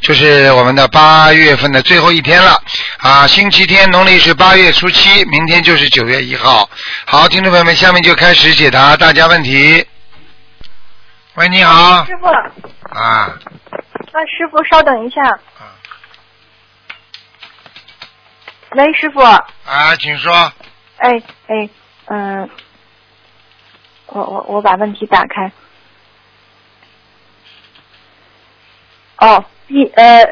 就是我们的八月份的最后一天了。啊，星期天，农历是八月初七，明天就是九月一号。好，听众朋友们，下面就开始解答大家问题。喂，你好。师傅，啊，那师傅稍等一下。啊喂，师傅。啊，请说。哎哎，嗯、我我我把问题打开。哦，第呃，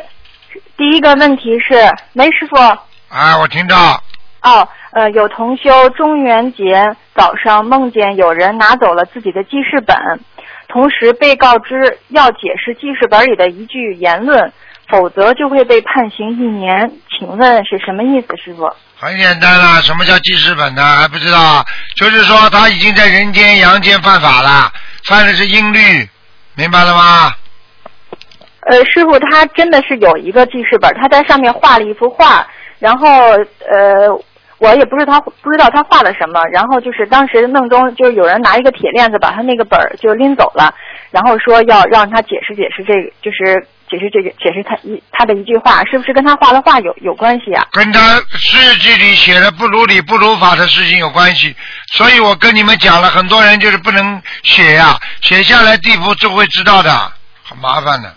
第一个问题是，梅，师傅。啊，我听到。哦，呃，有同修中元节早上梦见有人拿走了自己的记事本，同时被告知要解释记事本里的一句言论，否则就会被判刑一年。请问是什么意思，师傅？很简单啦，什么叫记事本呢？还不知道啊？就是说他已经在人间阳间犯法了，犯的是阴律，明白了吗？呃，师傅，他真的是有一个记事本，他在上面画了一幅画，然后呃，我也不知他不知道他画了什么，然后就是当时梦中就是有人拿一个铁链子把他那个本儿就拎走了，然后说要让他解释解释这个，就是解释这个解释他一他的一句话，是不是跟他画的画有有关系啊？跟他日记里写的不如理不如法的事情有关系，所以我跟你们讲了，很多人就是不能写呀、写下来地府就会知道的，很麻烦的。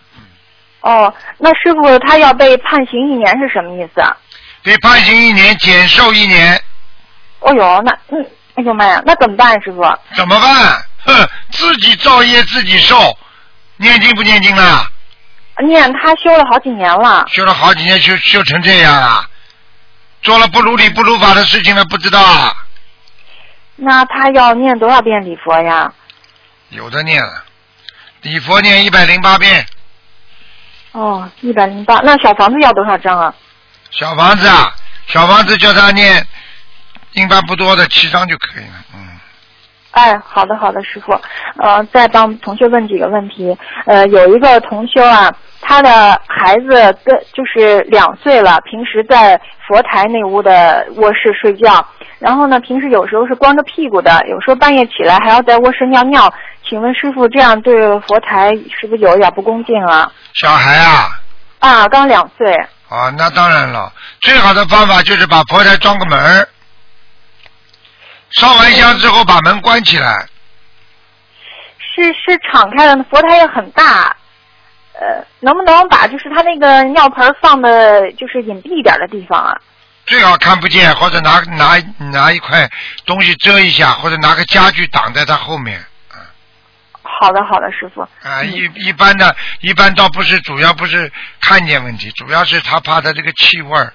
哦，那师傅他要被判刑一年是什么意思啊？被判刑一年，减寿一年，哦呦，那嗯，哎呦妈呀，那怎么办，师傅？怎么办？哼，自己造业自己受，念经不念经了？念他修了好几年了。修了好几年，修修成这样了，做了不如理不如法的事情了，不知道啊？那他要念多少遍礼佛呀？有的念了，礼佛念一百零八遍，哦，一百零八。那小房子要多少张啊？小房子啊，小房子叫他念，应该不多的七张就可以了，嗯。哎，好的好的，师傅。呃，再帮同学问几个问题。呃，有一个同修啊，他的孩子跟就是两岁了，平时在佛台那屋的卧室睡觉，然后呢，平时有时候是光着屁股的，有时候半夜起来还要在卧室尿尿。请问师傅，这样对佛台是不是有点不恭敬啊？小孩啊，啊，刚两岁。啊，那当然了，最好的方法就是把佛台装个门儿，烧完香之后把门关起来，是是敞开的，佛台也很大，呃，能不能把就是他那个尿盆放的，就是隐蔽一点的地方啊？最好看不见，或者拿拿拿一块东西遮一下，或者拿个家具挡在他后面。好的，好的，师傅。啊，一一般的，一般倒不是主要不是看见问题，主要是他怕他这个气味儿，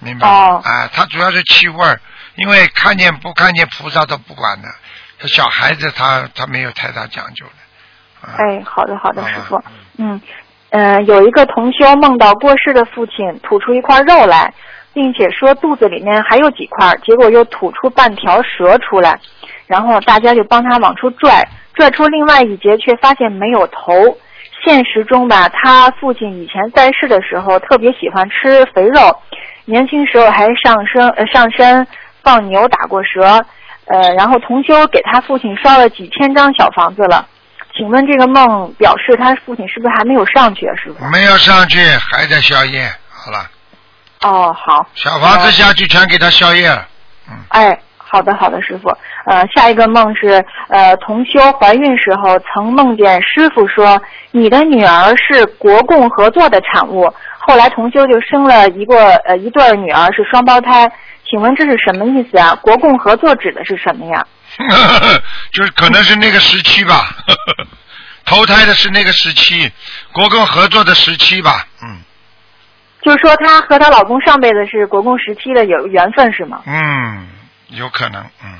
明白吗？哦啊，他主要是气味儿，因为看见不看见菩萨都不管的，他小孩子他他没有太大讲究的。啊、哎，好的，好的，师傅。嗯，呃，有一个同修梦到过世的父亲吐出一块肉来，并且说肚子里面还有几块，结果又吐出半条蛇出来，然后大家就帮他往出拽，拽出另外一截，却发现没有头。现实中吧，他父亲以前在世的时候特别喜欢吃肥肉，年轻时候还上身呃上山放牛打过蛇，呃，然后同修给他父亲烧了几千张小房子了。请问这个梦表示他父亲是不是还没有上去啊，师傅？没有上去，还在宵夜。好了，哦，好。小房子下去全给他宵夜了。哎，好的，好的，师傅。呃，下一个梦是呃，同修怀孕时候曾梦见师傅说你的女儿是国共合作的产物，后来同修就生了一个呃一对女儿是双胞胎，请问这是什么意思啊？国共合作指的是什么呀？就是可能是那个时期吧，投胎的是那个时期，国共合作的时期吧，嗯就是说她和她老公上辈子是国共时期的有缘分是吗？嗯，有可能，嗯，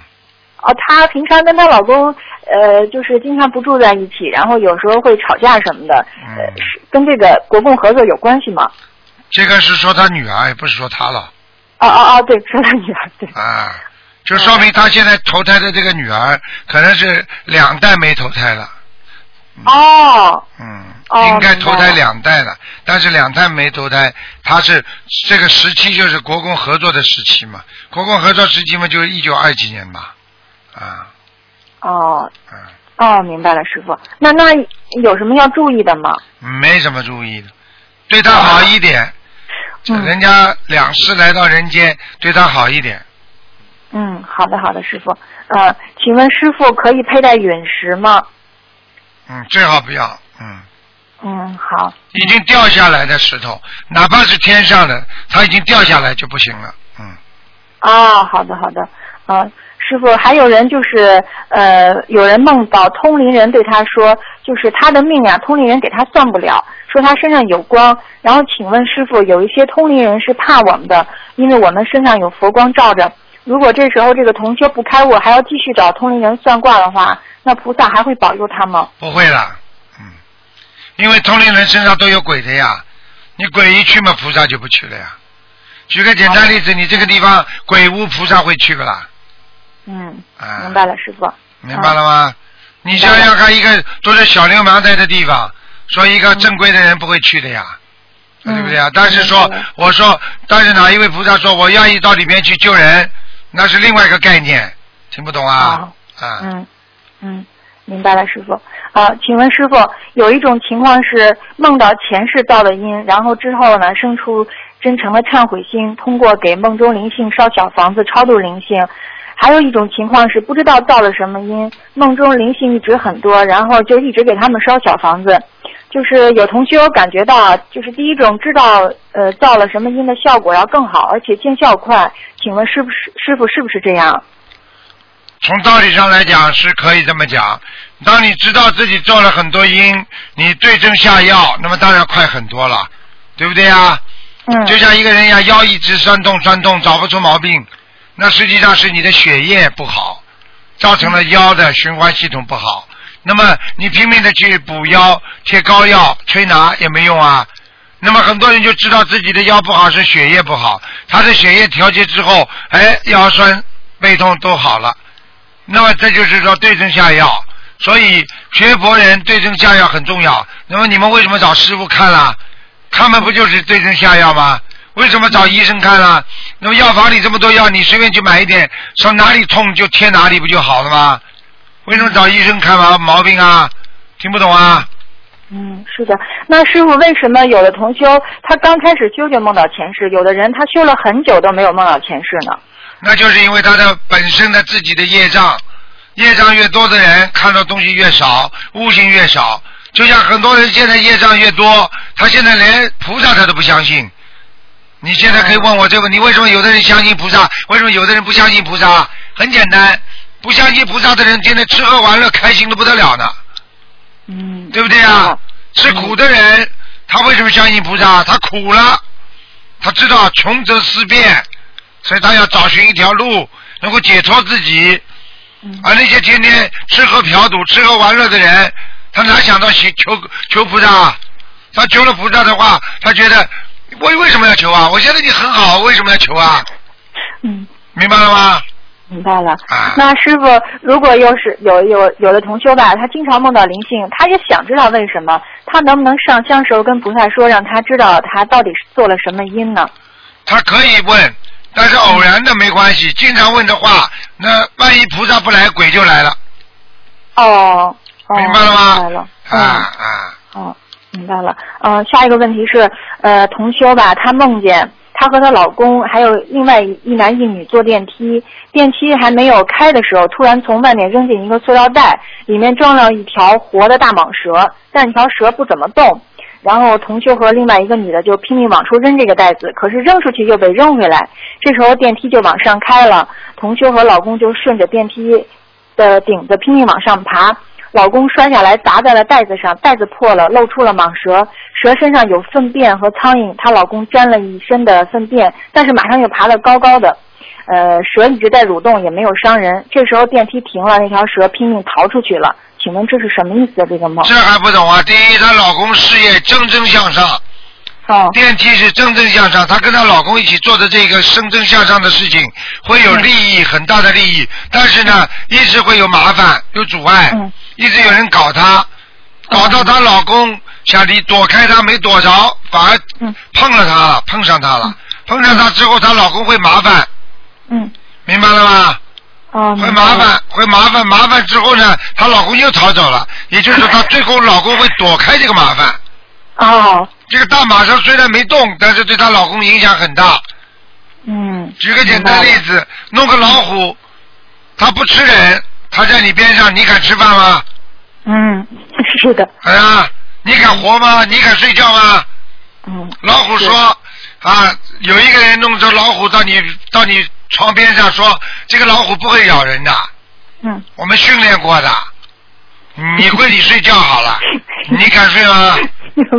哦，她平常跟她老公呃，就是经常不住在一起，然后有时候会吵架什么的，呃，嗯是跟这个国共合作有关系吗？这个是说她女儿，也不是说她了哦哦哦，对，说她女儿对。啊。就说明她现在投胎的这个女儿可能是两代没投胎了。哦，嗯，哦应该投胎两代了，但是两代没投胎，他是这个时期就是国共合作的时期嘛，国共合作时期嘛就是一九二几年吧，啊，哦，嗯，哦，明白了，师傅。那那有什么要注意的吗？没什么注意的，对他好一点，嗯人家两世来到人间，对他好一点，嗯，好的好的，师傅。呃，请问师傅可以佩戴陨石吗？嗯，最好不要，嗯，嗯，好。已经掉下来的石头，哪怕是天上的，它已经掉下来就不行了，嗯，啊，好的好的，呃，师傅，还有人就是呃，有人梦到通灵人对他说，就是他的命呀，通灵人给他算不了，说他身上有光。然后请问师傅，有一些通灵人是怕我们的，因为我们身上有佛光照着。如果这时候这个同修不开悟，还要继续找通灵人算卦的话，那菩萨还会保佑他吗？不会了，嗯，因为通灵人身上都有鬼的呀，你鬼一去嘛，菩萨就不去了呀。举个简单例子，你这个地方鬼屋，菩萨会去不啦？嗯，啊，明白了，师傅。明白了吗？你想想看，一个都是小流氓在的地方，说一个正规的人不会去的呀，嗯对不对啊？但是说我说，但是哪一位菩萨说我愿意到里面去救人，那是另外一个概念，听不懂啊？啊，嗯嗯，明白了，师傅。呃，请问师傅，有一种情况是梦到前世造的因，然后之后呢生出真诚的忏悔心，通过给梦中灵性烧小房子超度灵性。还有一种情况是不知道造了什么因，梦中灵性一直很多，然后就一直给他们烧小房子。就是有同学有感觉到，就是第一种知道呃造了什么因的效果要更好，而且见效快。请问师傅是师傅是不是这样？从道理上来讲是可以这么讲。当你知道自己做了很多因，你对症下药，那么当然快很多了，对不对啊？嗯，就像一个人一样，腰一直酸痛酸痛，找不出毛病，那实际上是你的血液不好，造成了腰的循环系统不好。那么你拼命的去补腰、贴膏药、推拿也没用啊。那么很多人就知道自己的腰不好是血液不好，他的血液调节之后，哎，腰酸背痛都好了。那么这就是说对症下药，所以学佛人对症下药很重要。那么你们为什么找师傅看了？他们不就是对症下药吗？为什么找医生看了？那么药房里这么多药，你随便去买一点，上哪里痛就贴哪里，不就好了吗？为什么找医生看毛毛病啊？听不懂啊？嗯，是的。那师傅，为什么有的同修他刚开始修就梦到前世，有的人他修了很久都没有梦到前世呢？那就是因为他的本身的自己的业障，业障越多的人看到东西越少，悟性越少。就像很多人现在业障越多，他现在连菩萨他都不相信。你现在可以问我这个问题：为什么有的人相信菩萨？为什么有的人不相信菩萨？很简单，不相信菩萨的人，现在吃喝玩乐开心的不得了呢，嗯，对不对啊？吃苦的人，他为什么相信菩萨？他苦了，他知道穷则思变，所以他要找寻一条路，能够解脱自己。嗯而那些天天吃喝嫖赌、吃喝玩乐的人，他哪想到求求求菩萨？他求了菩萨的话，他觉得为为什么要求啊？我觉得你很好，为什么要求啊？嗯，明白了吗？明白了。啊那师傅，如果要是有有有的同修吧，他经常梦到灵性，他也想知道为什么，他能不能上香时候跟菩萨说，让他知道他到底是做了什么因呢？他可以问，但是偶然的没关系。经常问的话，那万一菩萨不来，鬼就来了，哦，哦明白了吗？明白了。啊嗯。啊，哦，明白了。嗯，下一个问题是，呃，同修吧，她梦见她和她老公还有另外一一男一女坐电梯，电梯还没有开的时候，突然从外面扔进一个塑料袋，里面装了一条活的大蟒蛇，但这条蛇不怎么动。然后同修和另外一个女的就拼命往出扔这个袋子，可是扔出去又被扔回来。这时候电梯就往上开了，同修和老公就顺着电梯的顶子拼命往上爬。老公摔下来砸在了袋子上，袋子破了，露出了蟒蛇。蛇身上有粪便和苍蝇，她老公沾了一身的粪便，但是马上又爬得高高的。呃，蛇一直在蠕动，也没有伤人。这时候电梯停了，那条蛇拼命逃出去了。请问这是什么意思啊？这个梦？这还不懂啊？第一，她老公事业蒸蒸向上，哦。电梯是蒸蒸向上，她跟她老公一起做的这个蒸蒸向上的事情，会有利益很大的利益，但是呢，一直会有麻烦，有阻碍，嗯。一直有人搞她，搞到她老公想离躲开她没躲着，反而嗯。碰了她了，碰上她了，碰上她之后，她老公会麻烦，嗯。明白了吗？哦，会麻烦，会麻烦，麻烦之后呢，她老公又逃走了，也就是说，她最后老公会躲开这个麻烦。哦这个大马上虽然没动，但是对她老公影响很大。嗯举个简单例子，弄个老虎，它不吃人，它在你边上，你敢吃饭吗？嗯 是的哎呀，你敢活吗？你敢睡觉吗？嗯老虎说啊，有一个人弄着老虎到你到你床边上说，这个老虎不会咬人的，嗯。我们训练过的。你回你睡觉好了，你敢睡吗？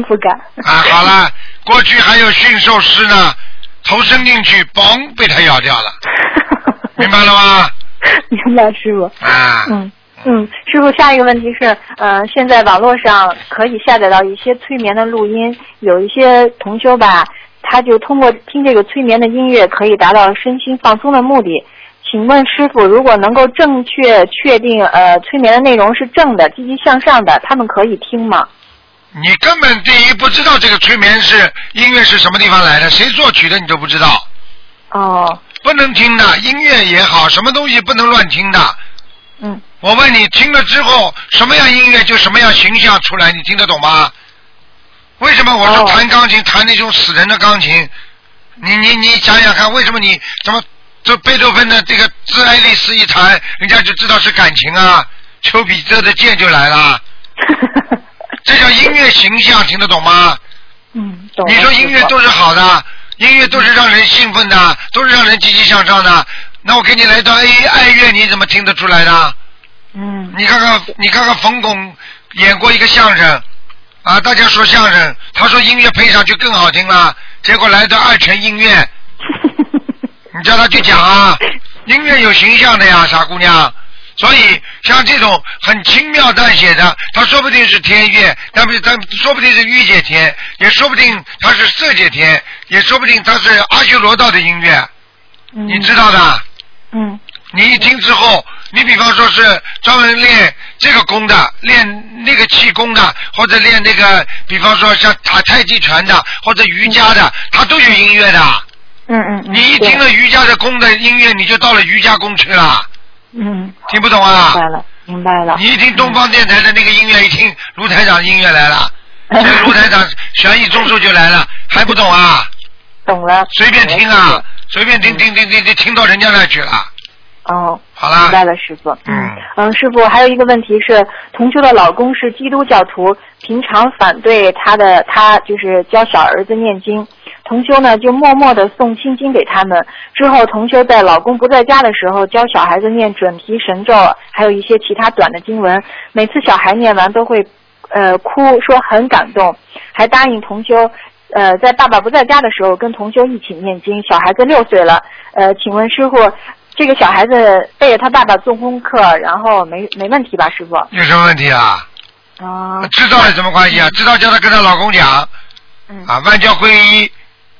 不敢。啊，好了，过去还有驯兽师呢，头伸进去，嘣，被它咬掉了，明白了吗？明白师傅。啊，嗯嗯，师傅，下一个问题是，呃，现在网络上可以下载到一些催眠的录音，有一些同修吧，他就通过听这个催眠的音乐，可以达到身心放松的目的。请问师傅，如果能够正确确定呃催眠的内容是正的、积极向上的，他们可以听吗？你根本第一不知道这个催眠是音乐是什么地方来的，谁作曲的你都不知道，哦，不能听的，音乐也好，什么东西不能乱听的。嗯我问你，听了之后什么样音乐就什么样形象出来，你听得懂吗？为什么我说哦弹钢琴弹那种死人的钢琴？你你你想想看，为什么你怎么这贝多芬的这个《致爱丽丝》一弹，人家就知道是感情啊？丘比特的箭就来了，这叫音乐形象，听得懂吗？嗯，懂。你说音乐都是好的，音乐都是让人兴奋的，都是让人积极向上的。那我给你来段 A 爱乐，你怎么听得出来的？嗯你看看，你看看冯巩演过一个相声，啊，大家说相声，他说音乐配上去更好听了，结果来的二泉映月，你叫他去讲啊，音乐有形象的呀，傻姑娘。所以像这种很轻描淡写的，他说不定是天乐，但不但说不定是御姐天，也说不定他是色界天，也说不定他是阿修罗道的音乐，嗯你知道的。嗯你一听之后，你比方说是专门练这个功的，练那个气功的，或者练那个，比方说像打太极拳的，或者瑜伽的，他都有音乐的。嗯嗯嗯，你一听了瑜伽的功的音乐，你就到了瑜伽功去了，嗯，听不懂啊明？白了，明白了。你一听东方电台的那个音乐，一听卢台长音乐来了，这个卢台长悬疑综述就来了，还不懂啊？懂了。随便听啊，随便听听听听听，听到人家那去了。哦，好啦明白了，师傅。嗯嗯，师傅还有一个问题是，同修的老公是基督教徒，平常反对他的他就是教小儿子念经，同修呢就默默的送心经给他们。之后，同修在老公不在家的时候教小孩子念准提神咒，还有一些其他短的经文。每次小孩念完都会呃哭，说很感动，还答应同修。呃，在爸爸不在家的时候，跟同修一起念经。小孩子六岁了，呃，请问师傅，这个小孩子背着他爸爸做功课，然后没没问题吧，师傅？有什么问题啊？啊，知道有什么关系啊？知道叫他跟她老公讲嗯啊，万教归一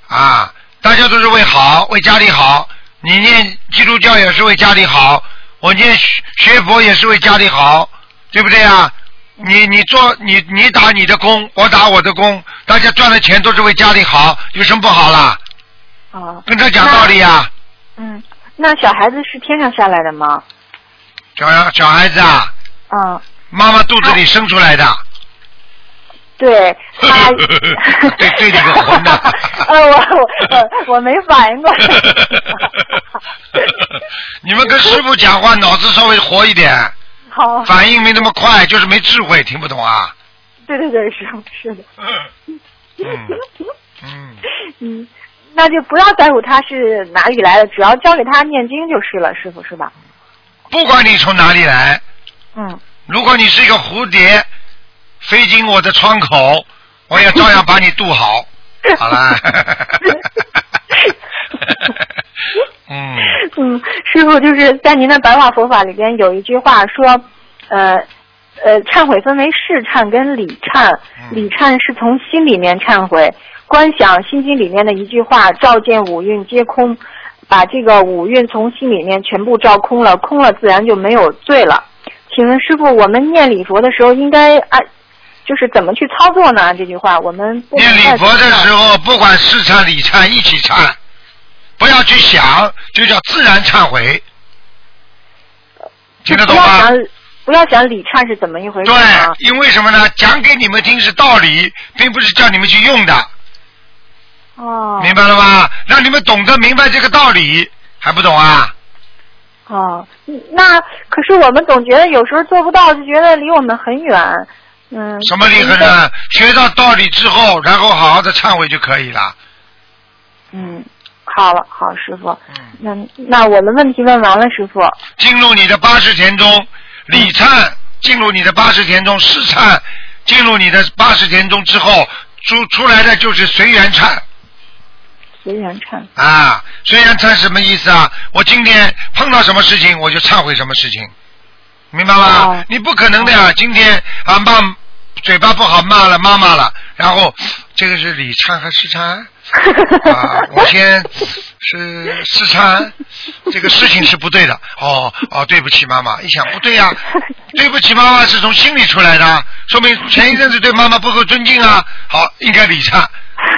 啊，大家都是为好，为家里好。你念基督教也是为家里好，我念学学佛也是为家里好，对不对啊？你你做你你打你的工，我打我的工，大家赚的钱都是为家里好，有什么不好啦？啊，跟他讲道理啊，嗯，那小孩子是天上下来的吗？小小孩子啊，嗯，妈妈肚子里生出来的。对 他对对你个混蛋 呃，我我我我没反应过来。你们跟师傅讲话脑子稍微活一点，好，反应没那么快，就是没智慧，听不懂啊。对对对，师傅是的。嗯嗯，嗯，那就不要在乎他是哪里来的，只要交给他念经就是了，师傅是吧？不管你从哪里来，嗯，如果你是一个蝴蝶，飞进我的窗口，我也照样把你渡好。好啦。嗯，嗯，师傅就是在您的白话佛法里边有一句话说，呃呃，忏悔分为事忏跟理忏，嗯理忏是从心里面忏悔，观想心经里面的一句话：“照见五蕴皆空”，把这个五蕴从心里面全部照空了，空了自然就没有罪了。请问师傅，我们念礼佛的时候应该按，就是怎么去操作呢？这句话我们不念礼佛的时候，不管是唱礼唱一起唱，不要去想，就叫自然忏悔。听得懂吗？不要想不要想礼忏是怎么一回事对啊？，因为什么呢？讲给你们听是道理，并不是叫你们去用的，哦明白了吧？让你们懂得明白这个道理，还不懂啊？哦，嗯那可是我们总觉得有时候做不到，就觉得离我们很远。嗯。什么离很呢？学到道理之后，然后好好的忏悔就可以了。嗯，好了，好，师傅。嗯，那那我们问题问完了，师傅。进入你的八十田中，礼忏进入你的八十田中，试忏进入你的八十田中之后，出出来的就是随缘忏随缘忏。啊。随缘忏什么意思啊？我今天碰到什么事情，我就忏悔什么事情，明白吗？哦你不可能的呀！今天啊骂嘴巴不好骂了妈妈了，然后这个是礼忏还是试忏？啊，我先是试忏，这个事情是不对的。哦哦，对不起妈妈，一想不对呀、对不起妈妈是从心里出来的，说明前一阵子对妈妈不够尊敬啊。好，应该礼忏，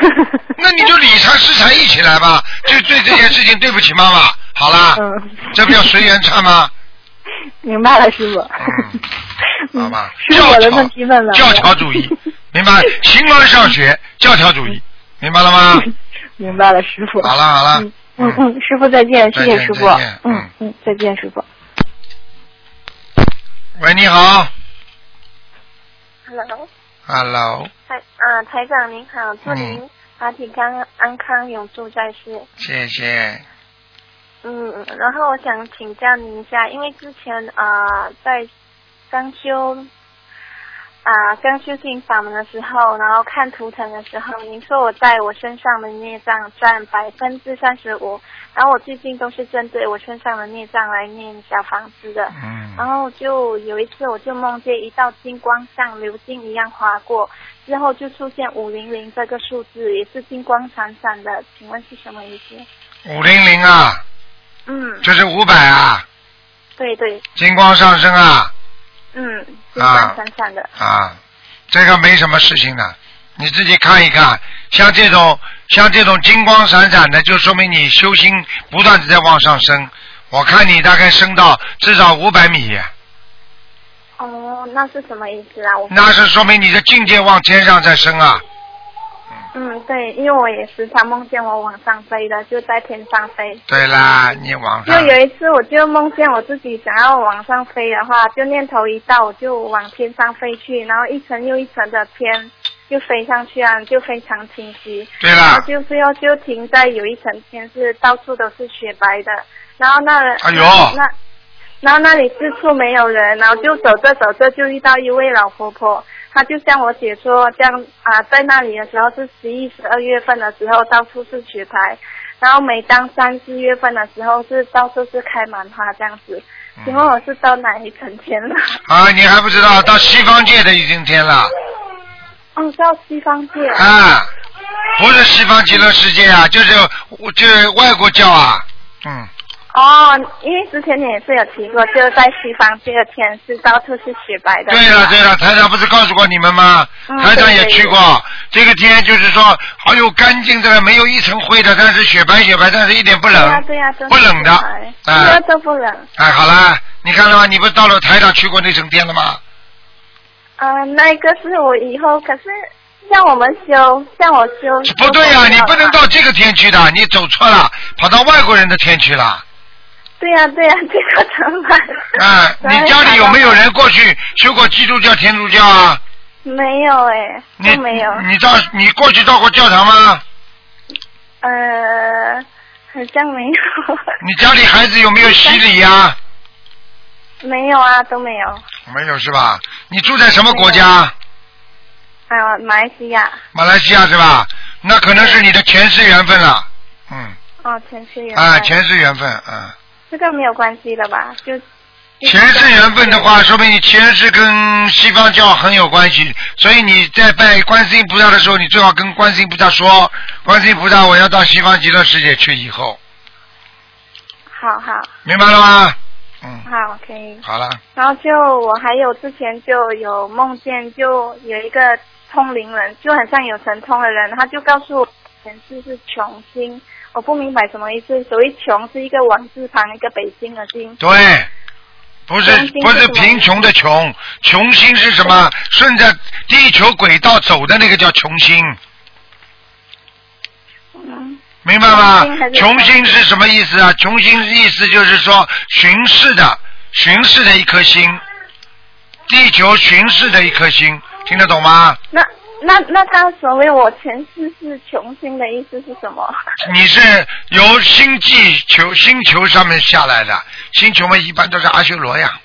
那你就礼忏试忏一起来吧，就对这件事情对不起妈妈。好啦，嗯，这不叫随缘唱吗？明白了，师傅。嗯，好吧，师傅，教我的条问题问了。教条主义，明白？形而上学，教条主义，明白了吗？明白了，师傅。好了好了嗯嗯嗯，师傅再见，谢谢师傅再见。嗯嗯嗯，再见，师傅。喂，你好 Hello，，Hello，台啊，台长您好，祝嗯您法体康安康永驻在世。谢谢。嗯，然后我想请教您一下，因为之前啊、呃在刚修啊、刚修心法门的时候，然后看图腾的时候，您说我在我身上的孽障占百分之三十五，然后我最近都是针对我身上的孽障来念小房子的。嗯。然嗯，后就有一次，我就梦见一道金光像流金一样划过，之后就出现五零零这个数字，也是金光闪闪的，请问是什么意思？五零零啊，嗯，这是五百啊，对对，金光上升啊嗯，金光闪闪的，啊，这个没什么事情的，你自己看一看，像这种像这种金光闪闪的，就说明你修心不断的在往上升。我看你大概升到至少五百米，哦，那是什么意思啊？我那是说明你的境界往天上在升啊。嗯，对，因为我也时常梦见我往上飞的，就在天上飞。对啦，你往上就。有一次，我就梦见我自己想要往上飞的话，就念头一到，我就往天上飞去，然后一层又一层的天就飞上去啊，就非常清晰。对然后啦，就最后就停在有一层天是到处都是雪白的，然后那哎呦那然后那里四处没有人，然后就走着走着就遇到一位老婆婆，她就向我解说，这样啊，在那里的时候是十一、十二月份的时候，到处是雪白，然后每当三四月份的时候是到处是开满花这样子。请问我是到哪一层天了？啊，你还不知道，到西方界的已经天了哦，到西方界。啊，不是西方极乐世界啊，就是就是外国教啊，嗯，哦，因为之前你也是有提过，就是在西方这个天是到处是雪白的。对了对了，台长不是告诉过你们吗？嗯台长也去过，这个天就是说好有干净的，没有一层灰的，但是雪白雪白，但是一点不冷对呀、冷，对呀、不冷的雪白哎对呀、都不冷。哎，好了，你看了吗？你不是到了台长去过那层天了吗？啊，那个是我以后，可是像我们修，像我修。不对呀、修你不能到这个天去的，你走错了，跑到外国人的天去了。对呀、对呀、这个怎么办？哎，你家里有没有人过去修过基督教、天主教啊？没有哎，你都没有。你到你过去到过教堂吗？呃，好像没有。你家里孩子有没有洗礼呀、没有啊，都没有。没有是吧？你住在什么国家？啊，马来西亚。马来西亚是吧？那可能是你的前世缘分了。嗯，哦，前世缘分。啊，前世缘分，嗯，这个没有关系的吧？就前世缘分的话，说明你前世跟西方教很有关系，所以你在拜观世音菩萨的时候，你最好跟观世音菩萨说：“观世音菩萨，我要到西方极乐世界去。”以后，好好明白了吗？嗯，好，可以。好了，然后就我还有之前就有梦见，就有一个通灵人，就很像有神通的人，他就告诉我前世是穷星，我不明白什么意思。所谓穷是一个王字旁一个北京的京，对，不是不是贫穷的穷，穷星是什么？顺着地球轨道走的那个叫穷星，嗯，明白吗穷星是什么意思啊？穷星意思就是说巡视的，巡视的一颗星，地球巡视的一颗星，听得懂吗？那那那他所谓我前世是穷星的意思是什么？你是由星际球星球上面下来的，星球嘛一般都是阿修罗呀，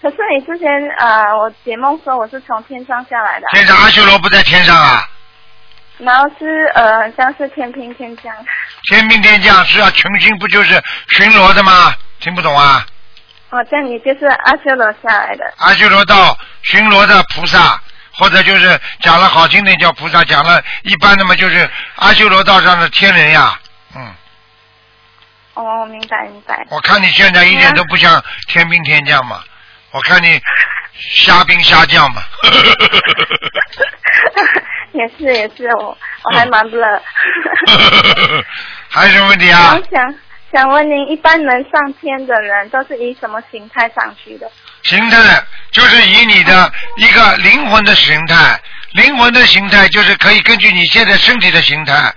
可是你之前呃，我解梦说我是从天上下来的啊，天上阿修罗不在天上啊，然后是呃像是天兵天将，天兵天将是啊，群星不就是巡逻的吗？听不懂啊？哦，这样你就是阿修罗下来的。阿修罗道巡逻的菩萨，或者就是讲了好听点叫菩萨，讲了一般的嘛就是阿修罗道上的天人呀。嗯，哦，明白明白。我看你现在一点都不像天兵天将嘛，我看你虾兵虾将嘛。也是也是，我我还蛮乐。还有什么问题啊我？想想问您，一般能上天的人都是以什么形态上去的？形态就是以你的一个灵魂的形态，灵魂的形态就是可以根据你现在身体的形态，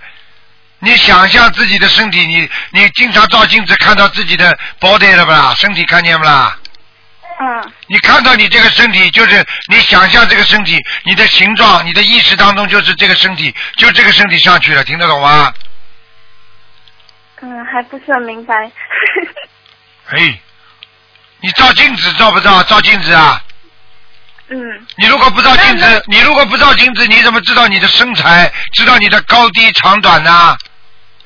你想象自己的身体，你你经常照镜子看到自己的 body 了不啦？身体看见不啦？嗯，你看到你这个身体，就是你想象这个身体，你的形状，你的意识当中就是这个身体，就这个身体上去了，听得懂吗？嗯，还不是很明白。哎，你照镜子照不照？照镜子啊！嗯，你如果不照镜子，你如果不照镜子，你怎么知道你的身材，知道你的高低长短呢？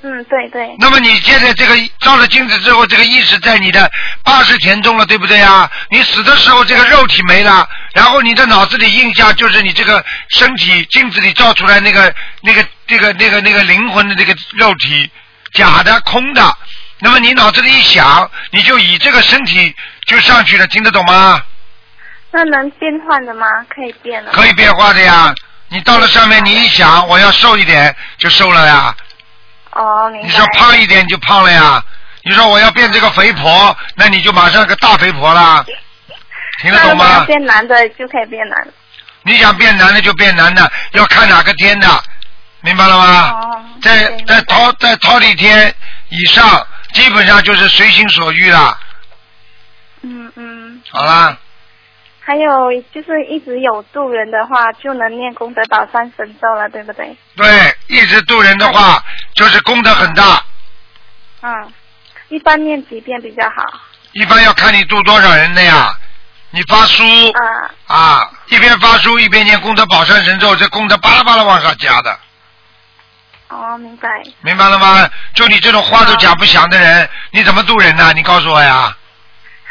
嗯，对对，那么你现在这个照了镜子之后，这个意识在你的八十田中了，对不对啊？你死的时候这个肉体没了，然后你的脑子里印象就是你这个身体镜子里照出来那个那个这个那个那个灵魂的那个肉体，假的空的。那么你脑子里一想，你就以这个身体就上去了，听得懂吗？那能变换的吗？可以变的。可以变化的呀。你到了上面，你一想我要瘦一点就瘦了呀。哦。你说胖一点就胖了呀。你说我要变这个肥婆，那你就马上个大肥婆啦。听得懂吗？变男的就可以变男的。你想变男的就变男的，要看哪个天的，明白了吗？哦。在在桃在桃李天以上，基本上就是随心所欲了。嗯嗯。好啦，还有就是一直有渡人的话，就能念功德宝山神咒了，对不对？对，一直渡人的话，就是功德很大。嗯。一般念几遍比较好？一般要看你渡多少人的呀。你发书啊、啊，一边发书一边念功德宝山神咒，这功德巴拉巴拉往上加的，哦，明白。明白了吗？就你这种话都讲不响的人，你怎么度人呢？你告诉我呀！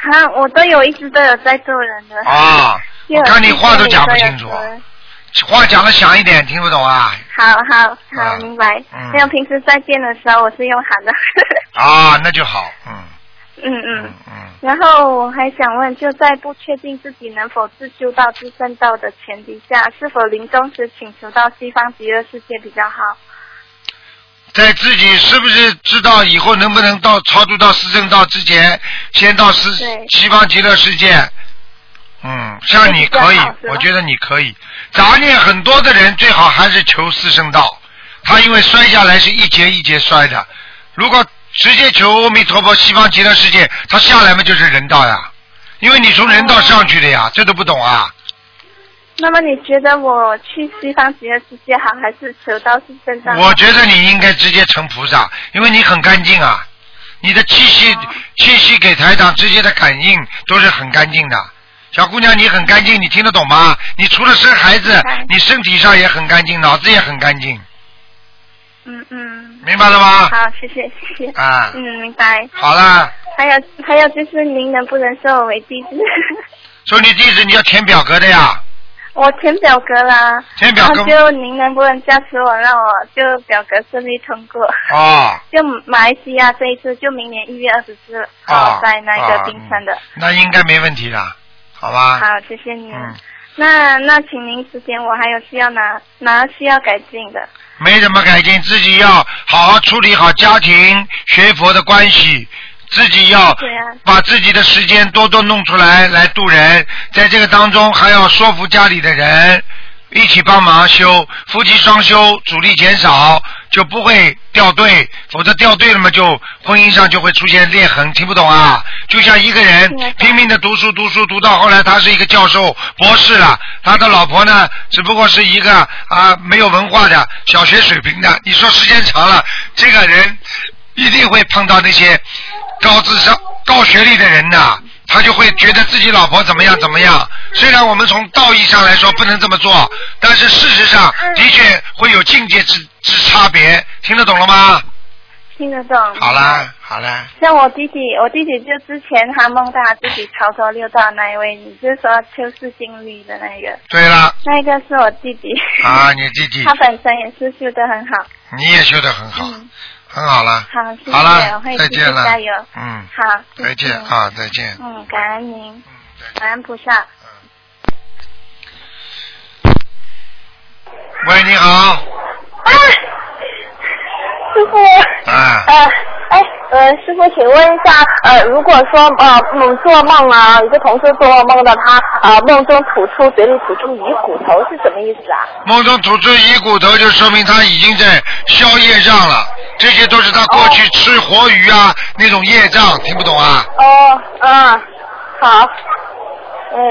哈，我都有一直都有在渡人的。啊，我看你话都讲不清楚话讲的响一点，听不懂啊？好好啊好，明白。嗯还有平时再见的时候，我是用喊的。啊，那就好，嗯嗯嗯嗯。嗯，然后我还想问，就在不确定自己能否自修到自圣道的前提下，是否临终时请求到西方极乐世界比较好？在自己是不是知道以后能不能到超度到四正道之前，先到西对西方极乐世界？嗯，像你可以我觉得你可以。杂念很多的人最好还是求四圣道，他因为摔下来是一节一节摔的。如果直接求阿弥陀佛西方极乐世界，他下来嘛就是人道呀，因为你从人道上去的呀，这都不懂啊。那么你觉得我去西方极乐世界好，还是求道是正道？我觉得你应该直接成菩萨，因为你很干净啊，你的气息、哦气息给台长直接的感应都是很干净的。小姑娘，你很干净，你听得懂吗？你除了生孩子，你身体上也很干净，脑子也很干净，嗯嗯。明白了吗？好，谢谢谢谢。啊，嗯，明白。好啦，还有还有就是您能不能收我为弟子？收你弟子你要填表格的呀，我填表格啦，填表格就您能不能加持我，让我就表格顺利通过？哦，就马来西亚这一次，就明年一月二十四啊号在那啊个冰川的。那应该没问题的，好吧？好，谢谢您。嗯，那那请您指点我，还有需要哪哪需要改进的？没什么改进，自己要好好处理好家庭学佛的关系，自己要把自己的时间多多弄出来来度人，在这个当中还要说服家里的人一起帮忙修，夫妻双修，阻力减少，就不会掉队，否则掉队了嘛，就婚姻上就会出现裂痕，听不懂啊？就像一个人拼命的读书读书读到后来，他是一个教授博士了，他的老婆呢，只不过是一个啊没有文化的小学水平的，你说时间长了，这个人一定会碰到那些高智商、高学历的人的，他就会觉得自己老婆怎么样怎么样。虽然我们从道义上来说不能这么做，但是事实上的确会有境界之之差别，听得懂了吗？听得懂。好啦，好啦，像我弟弟，我弟弟就之前他梦到他自己操作六道那一位，你就说秋世经历的那个，对了，那个是我弟弟。啊，你弟弟 他，本身也是修得很好。你也修得很好，嗯，很好了。好，谢谢，好了我会继再见了加油。嗯，好，谢谢再见。啊，再见。嗯，感恩您，嗯，再见。感恩菩萨。喂，你好。啊，师傅。啊啊，哎，呃，师傅，请问一下，呃，如果说呃梦做梦啊，一个同事做梦梦到他呃梦中吐出嘴里吐出鱼骨头是什么意思啊？梦中吐出鱼骨头，就说明他已经在消业障了。这些都是他过去吃活鱼啊、那种业障，听不懂啊？哦，嗯，好。呃，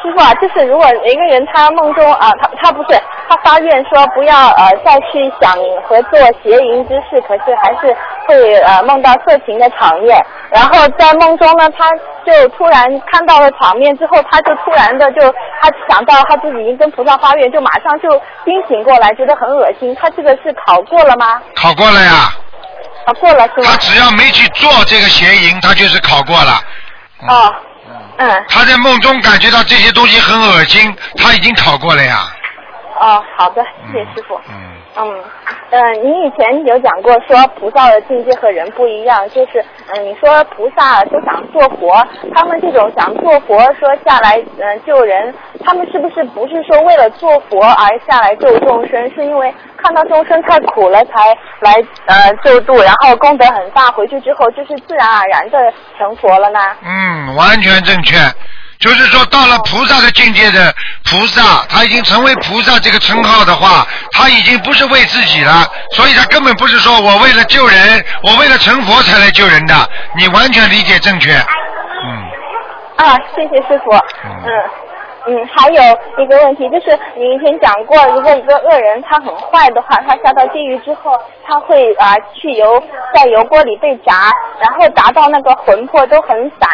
师傅啊，就是如果一个人他梦中啊，他他不是他发愿说不要呃再去想和做邪淫之事，可是还是会呃梦到色情的场面，然后在梦中呢，他就突然看到了场面之后，他就突然的就他想到他自己已经跟菩萨发愿，就马上就惊醒过来，觉得很恶心。他这个是考过了吗？考过了呀，考过了是吗他？只要没去做这个邪淫，他就是考过了。嗯哦，嗯。他在梦中感觉到这些东西很恶心，他已经考过了呀。哦，好的，谢谢师傅。嗯。嗯，呃，你以前有讲过说菩萨的境界和人不一样，就是嗯、你说菩萨都想做佛，他们这种想做佛说下来嗯、救人，他们是不是不是说为了做佛而下来救众生，是因为看到众生太苦了才来呃救度，然后功德很大，回去之后就是自然而然的成佛了呢？嗯，完全正确。就是说，到了菩萨的境界的菩萨，他已经成为菩萨这个称号的话，他已经不是为自己了，所以他根本不是说我为了救人，我为了成佛才来救人的。你完全理解正确。嗯，啊，谢谢师傅。嗯嗯嗯，还有一个问题就是，你以前讲过，如果一个恶人他很坏的话，他下到地狱之后，他会啊、去油在油锅里被炸，然后炸到那个魂魄都很散，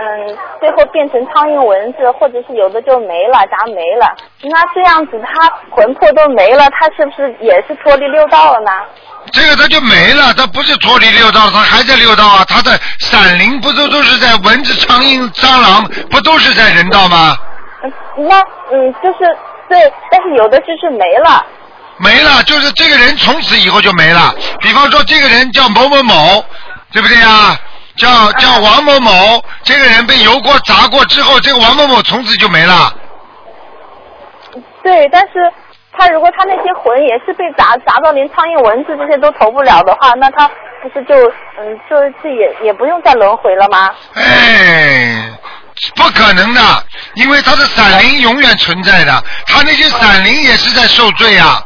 嗯，最后变成苍蝇蚊子，或者是有的就没了，炸没了。那这样子他魂魄都没了，他是不是也是脱离六道了呢？这个他就没了，他不是脱离六道，他还在六道啊。他的闪灵不都都是在蚊子、苍蝇、蟑螂，不都是在人道吗？嗯，那嗯就是对，但是有的就是没了。没了，就是这个人从此以后就没了。比方说，这个人叫某某某，对不对呀？叫叫王某某，这个人被油锅砸过之后，这个王某某从此就没了。对，但是他如果他那些魂也是被砸砸到连苍蝇蚊子这些都投不了的话，那他不是就嗯就是也也不用再轮回了吗？哎，不可能的，因为他的闪灵永远存在的，他那些闪灵也是在受罪啊。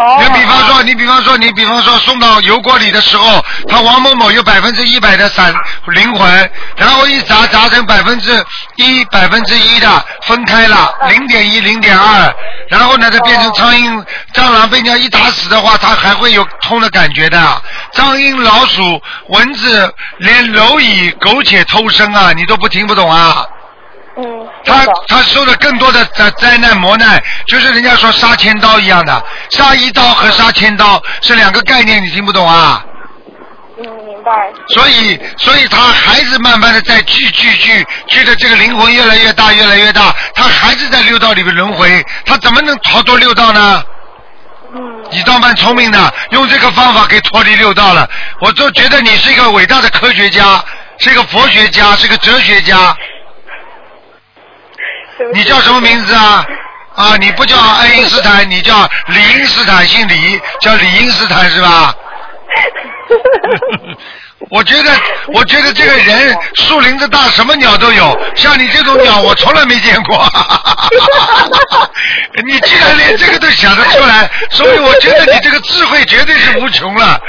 哦。你比方说，你比方说，你比方说送到油锅里的时候，他王某某有百分之一百的闪灵魂，然后一砸砸成百分之一、百分之一的分开了，零点一、零点二，然后呢，它变成苍蝇、蟑螂被人家一打死的话，它还会有痛的感觉的。苍蝇、老鼠、蚊子，连蝼蚁、苟且偷生啊，你都不听不懂啊？嗯，他他受了更多的灾灾难磨难，就是人家说杀千刀一样的，杀一刀和杀千刀是两个概念，你听不懂啊？嗯，明白。所以，所以他还是慢慢的在聚聚聚聚的这个灵魂越来越大，越来越大，他还是在六道里面轮回，他怎么能逃脱六道呢？嗯，你倒蛮聪明的，用这个方法可以脱离六道了。我就觉得你是一个伟大的科学家，是一个佛学家，是个哲学家。你叫什么名字啊？啊，你不叫爱因斯坦，你叫李因斯坦，姓李，叫李因斯坦是吧？我觉得，我觉得这个人树林子大，什么鸟都有。像你这种鸟，我从来没见过。你既然连这个都想得出来，所以我觉得你这个智慧绝对是无穷了。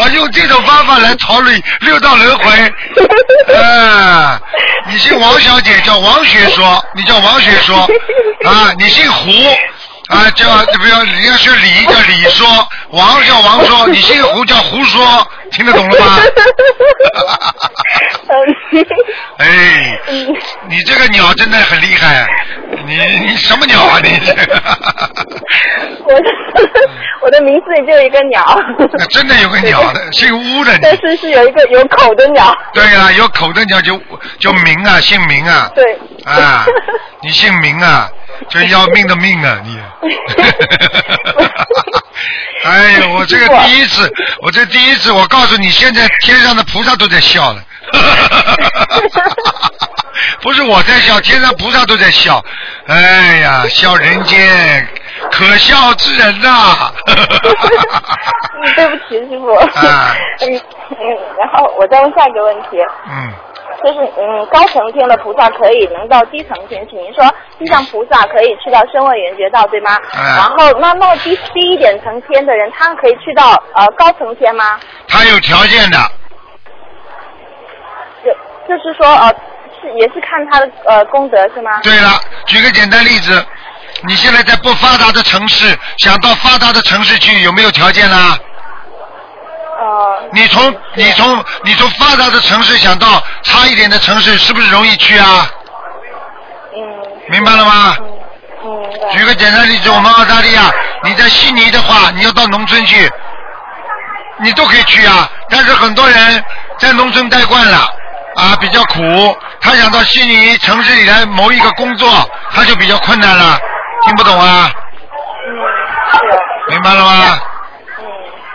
啊，用这种方法来逃离六道轮回。啊，你姓王小姐，叫王学说，你叫王学说。啊，你姓胡。啊，叫不要，人家是李叫李说，王叫王说，你姓胡叫胡说，听得懂了吗？哎，你这个鸟真的很厉害，你你什么鸟啊你？我的我的名字里就有一个鸟。那真的有个鸟的，姓乌的但。是是有一个有口的鸟。对呀、有口的鸟就就明啊，姓明啊。对。啊，你姓明啊，就要命的命啊你。哎呀，我这个第一次，我这第一次，我告诉你，现在天上的菩萨都在笑了。不是我在笑，天上菩萨都在笑。哎呀，笑人间可笑之人呐、嗯，对不起，师傅。啊嗯嗯，然后我再问下一个问题，嗯，就是嗯，高层天的菩萨可以能到低层天，请您说地上菩萨可以去到声闻缘觉道，对吗？嗯然后那那么低低一点层天的人，他可以去到呃高层天吗？他有条件的。就就是说呃是也是看他的呃功德是吗？对了，举个简单例子，你现在在不发达的城市，想到发达的城市去，有没有条件啦？呃，你从你从你从发达的城市想到差一点的城市，是不是容易去啊？嗯明白了吗？举个简单例子，我们澳大利亚，你在悉尼的话，你要到农村去，你都可以去啊。但是很多人在农村待惯了，啊，比较苦，他想到悉尼城市里来谋一个工作，他就比较困难了。听不懂啊？嗯是。明白了吗？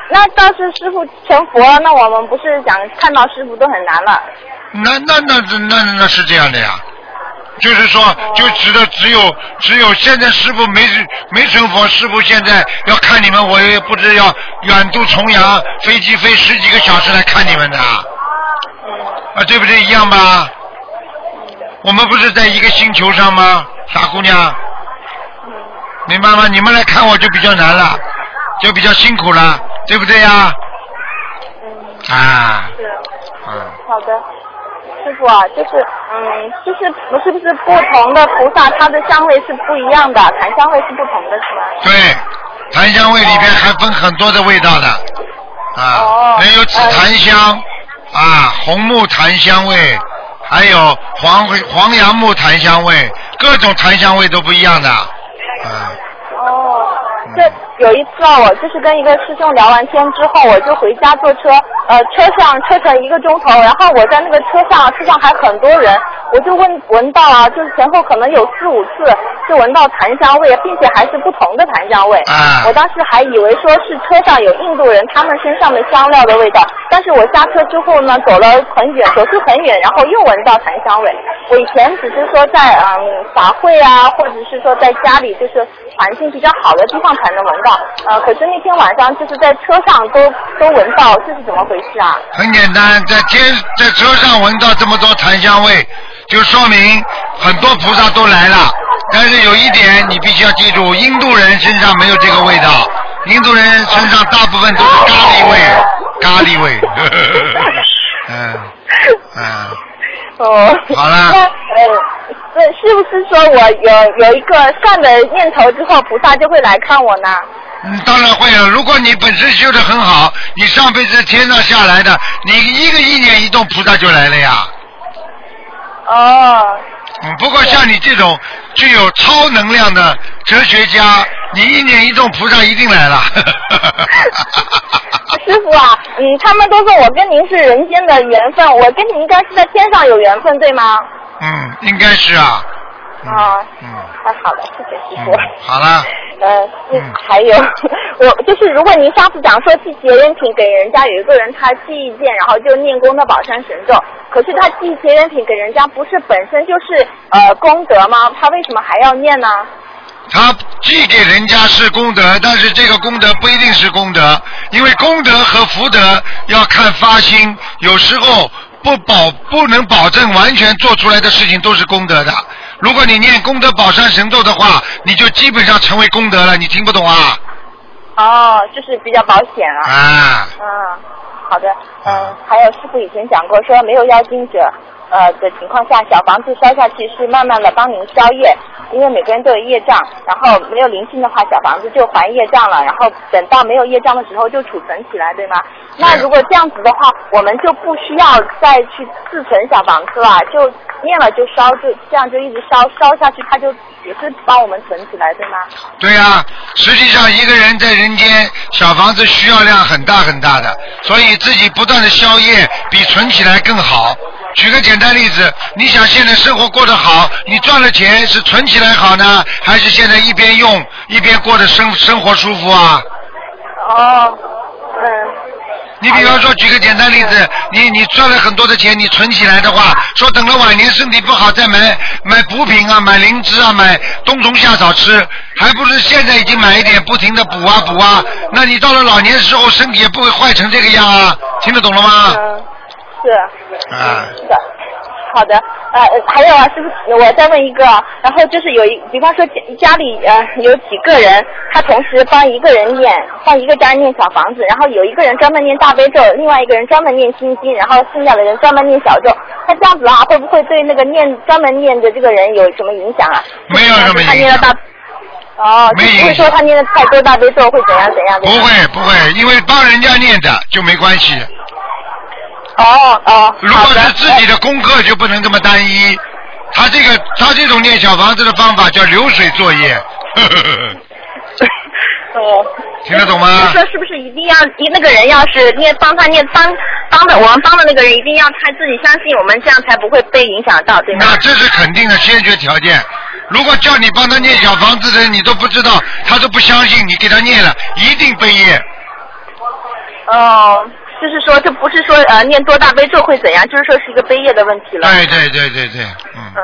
嗯，那倒是师傅成佛了，那我们不是想看到师傅都很难了。那那那那那那是这样的呀，就是说，就指的只有只有现在师傅没没成佛，师傅现在要看你们，我也不知要远渡重洋，飞机飞十几个小时来看你们的，啊，嗯对不对？一样吧？我们不是在一个星球上吗？傻姑娘，嗯明白吗？你们来看我就比较难了，就比较辛苦了，对不对呀？嗯，啊，是。嗯。好的，师傅啊，就是嗯，就是不是不是不同的菩萨，它的香味是不一样的，檀香味是不同的，是吗？对，檀香味里边还分很多的味道的，啊哦，没有紫檀香，啊，红木檀香味，还有黄黄杨木檀香味，各种檀香味都不一样的，啊，哦，这有一次啊，我就是跟一个师兄聊完天之后，我就回家坐车，呃，车上车程一个钟头，然后我在那个车上，车上还很多人，我就闻闻到啊，就是前后可能有四五次就闻到檀香味，并且还是不同的檀香味。啊我当时还以为说是车上有印度人他们身上的香料的味道，但是我下车之后呢，走了很远，走出很远，然后又闻到檀香味。我以前只是说在嗯法会啊，或者是说在家里，就是环境比较好的地方才能闻到，呃，可是那天晚上就是在车上都都闻到，这是怎么回事啊？很简单，在天在车上闻到这么多檀香味，就说明很多菩萨都来了。但是有一点你必须要记住，印度人身上没有这个味道，印度人身上大部分都是咖喱味，咖喱味。嗯 嗯，哦，好啦那呃，是是不是说我有有一个善的念头之后，菩萨就会来看我呢？嗯，当然会了。如果你本身修的很好，你上辈子天上下来的，你一个意念一动，菩萨就来了呀。哦，嗯，不过像你这种具有超能量的哲学家，你一念一动，菩萨一定来了。师傅啊，嗯，他们都说我跟您是人间的缘分，我跟你应该是在天上有缘分，对吗？嗯，应该是啊。啊，嗯太好了，谢谢师嗯傅。，好了，呃，嗯还有，我就是如果您上次讲说寄结缘品给人家，有一个人他寄一件，然后就念功德宝山神咒，可是他寄结缘品给人家，不是本身就是呃功德吗？他为什么还要念呢？他寄给人家是功德，但是这个功德不一定是功德，因为功德和福德要看发心，有时候不保不能保证完全做出来的事情都是功德的。如果你念功德宝山神咒的话，你就基本上成为功德了。你听不懂啊？哦，就是比较保险啊。啊，嗯，好的，嗯，还有师傅以前讲过，说没有妖精者，呃的情况下，小房子烧下去是慢慢的帮您消业，因为每个人都有业障，然后没有灵性的话，小房子就还业障了，然后等到没有业障的时候就储存起来，对吗？那如果这样子的话，我们就不需要再去自存小房子了，就念了就烧，就这样就一直烧烧下去，它就也是帮我们存起来，对吗？对呀、实际上一个人在人间小房子需要量很大很大的，所以自己不断的消业比存起来更好。举个简单例子，你想现在生活过得好，你赚了钱是存起来好呢，还是现在一边用一边过得生生活舒服啊？哦，嗯。你比方说，举个简单例子，你你赚了很多的钱，你存起来的话，说等了晚年身体不好再买买补品啊，买灵芝啊，买冬虫夏草吃，还不是现在已经买一点，不停的补啊补啊，那你到了老年时候身体也不会坏成这个样啊，听得懂了吗？嗯，是。啊，是的，好的，呃，还有啊，师傅，我再问一个，然后就是有一，比方说家家里呃有几个人，他同时帮一个人念，帮一个家人念小房子，然后有一个人专门念大悲咒，另外一个人专门念心经，然后剩下的人专门念小咒，他这样子啊，会不会对那个念专门念的这个人有什么影响啊？没有什么影响他念了大。哦，就没影不会说他念的太多大悲咒会怎样怎样？不会不会，因为帮人家念的就没关系。哦哦，如果是自己的功课，就不能这么单一。他这个他这种念小房子的方法叫流水作业。哦，听得懂吗就是说是不是一定要一那个人要是念帮他念帮帮的我们帮的那个人一定要他自己相信我们，这样才不会被影响到，对吗？那这是肯定的先决条件。如果叫你帮他念小房子的人，你都不知道，他都不相信，你给他念了，一定被业。哦，就是说这不是说呃念多大悲咒会怎样，就是说是一个悲业的问题了。对对对对对，嗯，嗯，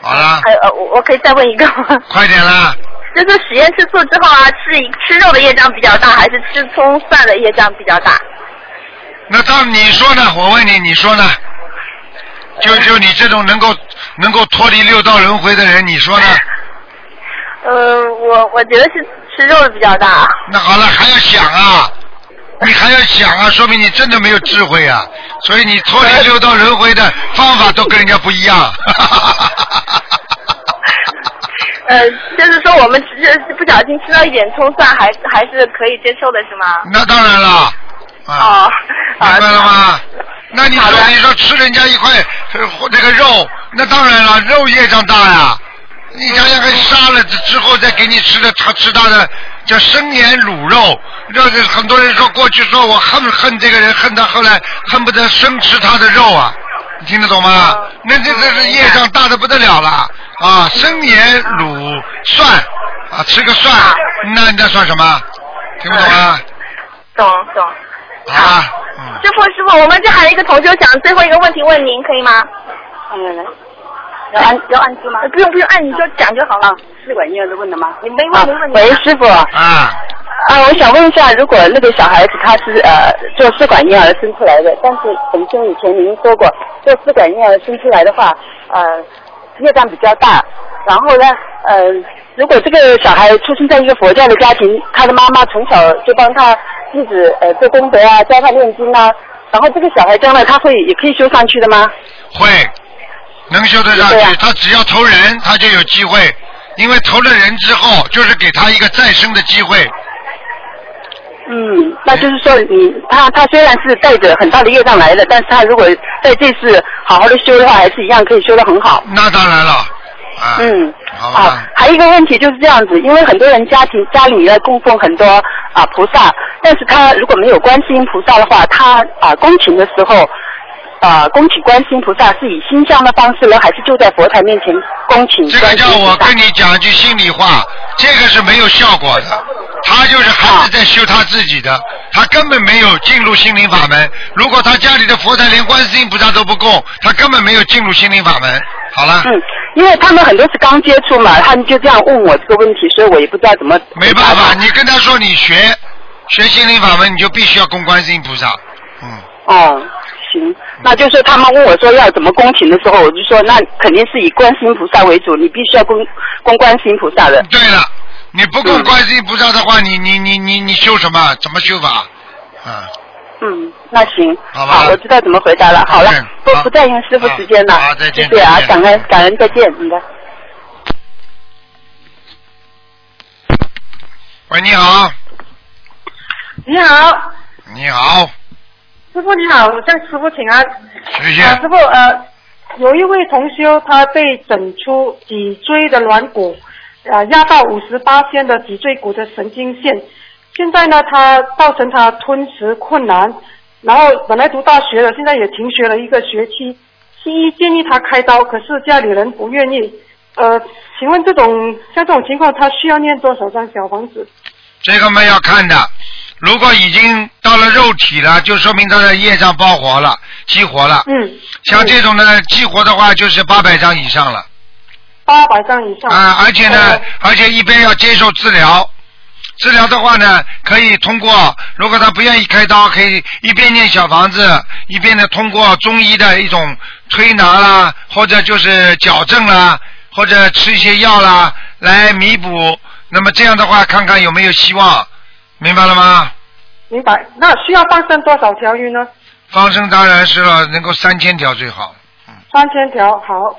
好了还，有呃我我可以再问一个吗？快点啦！就是实验吃素之后啊，吃吃肉的业障比较大，还是吃葱蒜的业障比较大？那到你说呢？我问你，你说呢？就就你这种能够能够脱离六道轮回的人，你说呢？呃，我我觉得是吃肉的比较大。那好了，还要想啊，你还要想啊，说明你真的没有智慧啊。所以你脱离六道轮回的方法都跟人家不一样。呃，就是说我们只是不小心吃到一点葱蒜，还还是可以接受的，是吗？那当然了，啊，哦，明白了吗？那你说你说吃人家一块呃那个肉，那当然了，肉业障大呀。你想想看，杀了之后再给你吃的，他吃他的叫生腌卤肉，这个很多人说过去说我恨恨这个人，恨他后来恨不得生吃他的肉啊，你听得懂吗？哦那这这是业障大的不得了了啊！生腌卤蒜啊，吃个蒜，那那算什么？听不懂啊？懂懂。好吧，嗯。师傅师傅，我们这还有一个同学想最后一个问题问您，可以吗？嗯，来，要按要按住吗？呃不用不用，按你说讲就好了。试管婴儿的问的吗？你没问没问你。喂，师傅啊，啊，我想问一下，如果那个小孩子他是呃做试管婴儿生出来的，但是本身以前您说过，做试管婴儿生出来的话，呃，业障比较大，然后呢，呃，如果这个小孩出生在一个佛教的家庭，他的妈妈从小就帮他弟子呃做功德啊，教他念经啊，然后这个小孩将来他会也可以修上去的吗？会能修得上去啊，他只要投人，他就有机会。因为投了人之后，就是给他一个再生的机会。嗯，那就是说你他他虽然是带着很大的业障来的，但是他如果在这次好好的修的话，还是一样可以修得很好。那当然了，啊，嗯，好啊，，还有一个问题就是这样子，因为很多人家庭家里呢供奉很多啊菩萨，但是他如果没有观世音菩萨的话，他啊恭请的时候。啊，恭请观世音菩萨是以心香的方式呢，还是就在佛台面前恭请这个？叫我跟你讲一句心里话，这个是没有效果的。他就是还是在修他自己的，他根本没有进入心灵法门。如果他家里的佛台连观世音菩萨都不供，他根本没有进入心灵法门。好了，嗯，因为他们很多是刚接触嘛，他们就这样问我这个问题，所以我也不知道怎么。没办法，你跟他说你学学心灵法门，你就必须要供观世音菩萨。嗯，哦，行，那就是他们问我说要怎么恭请的时候，我就说那肯定是以观世音菩萨为主，你必须要供供观世音菩萨的。对了，你不供观世音菩萨的话，你你你你你修什么？怎么修法？啊，嗯，那行，好吧我知道怎么回答了。好了嗯，不不占用师傅时间了。好再见谢谢啊感恩感恩，再见，应该。喂，你好，你好，你好，师傅你好，我向师傅请安。谢谢。啊，师傅呃，有一位同修他被诊出脊椎的软骨，呃压到五十八线的脊椎骨的神经线，现在呢他造成他吞食困难，然后本来读大学了，现在也停学了一个学期，西医建议他开刀，可是家里人不愿意。呃，请问这种像这种情况，他需要念多少张小房子？这个嘛要看的，如果已经到了肉体了，就说明他的业障爆活了、激活了。嗯，像这种呢，激活的话就是八百张以上了八百张以上。啊，而且呢呃，而且一边要接受治疗。治疗的话呢，可以通过，如果他不愿意开刀，可以一边念小房子，一边呢通过中医的一种推拿啦，或者就是矫正啦，或者吃一些药啦，来弥补。那么这样的话，看看有没有希望，明白了吗？明白。那需要放生多少条鱼呢？放生当然是了，能够三千条最好。三千条。好。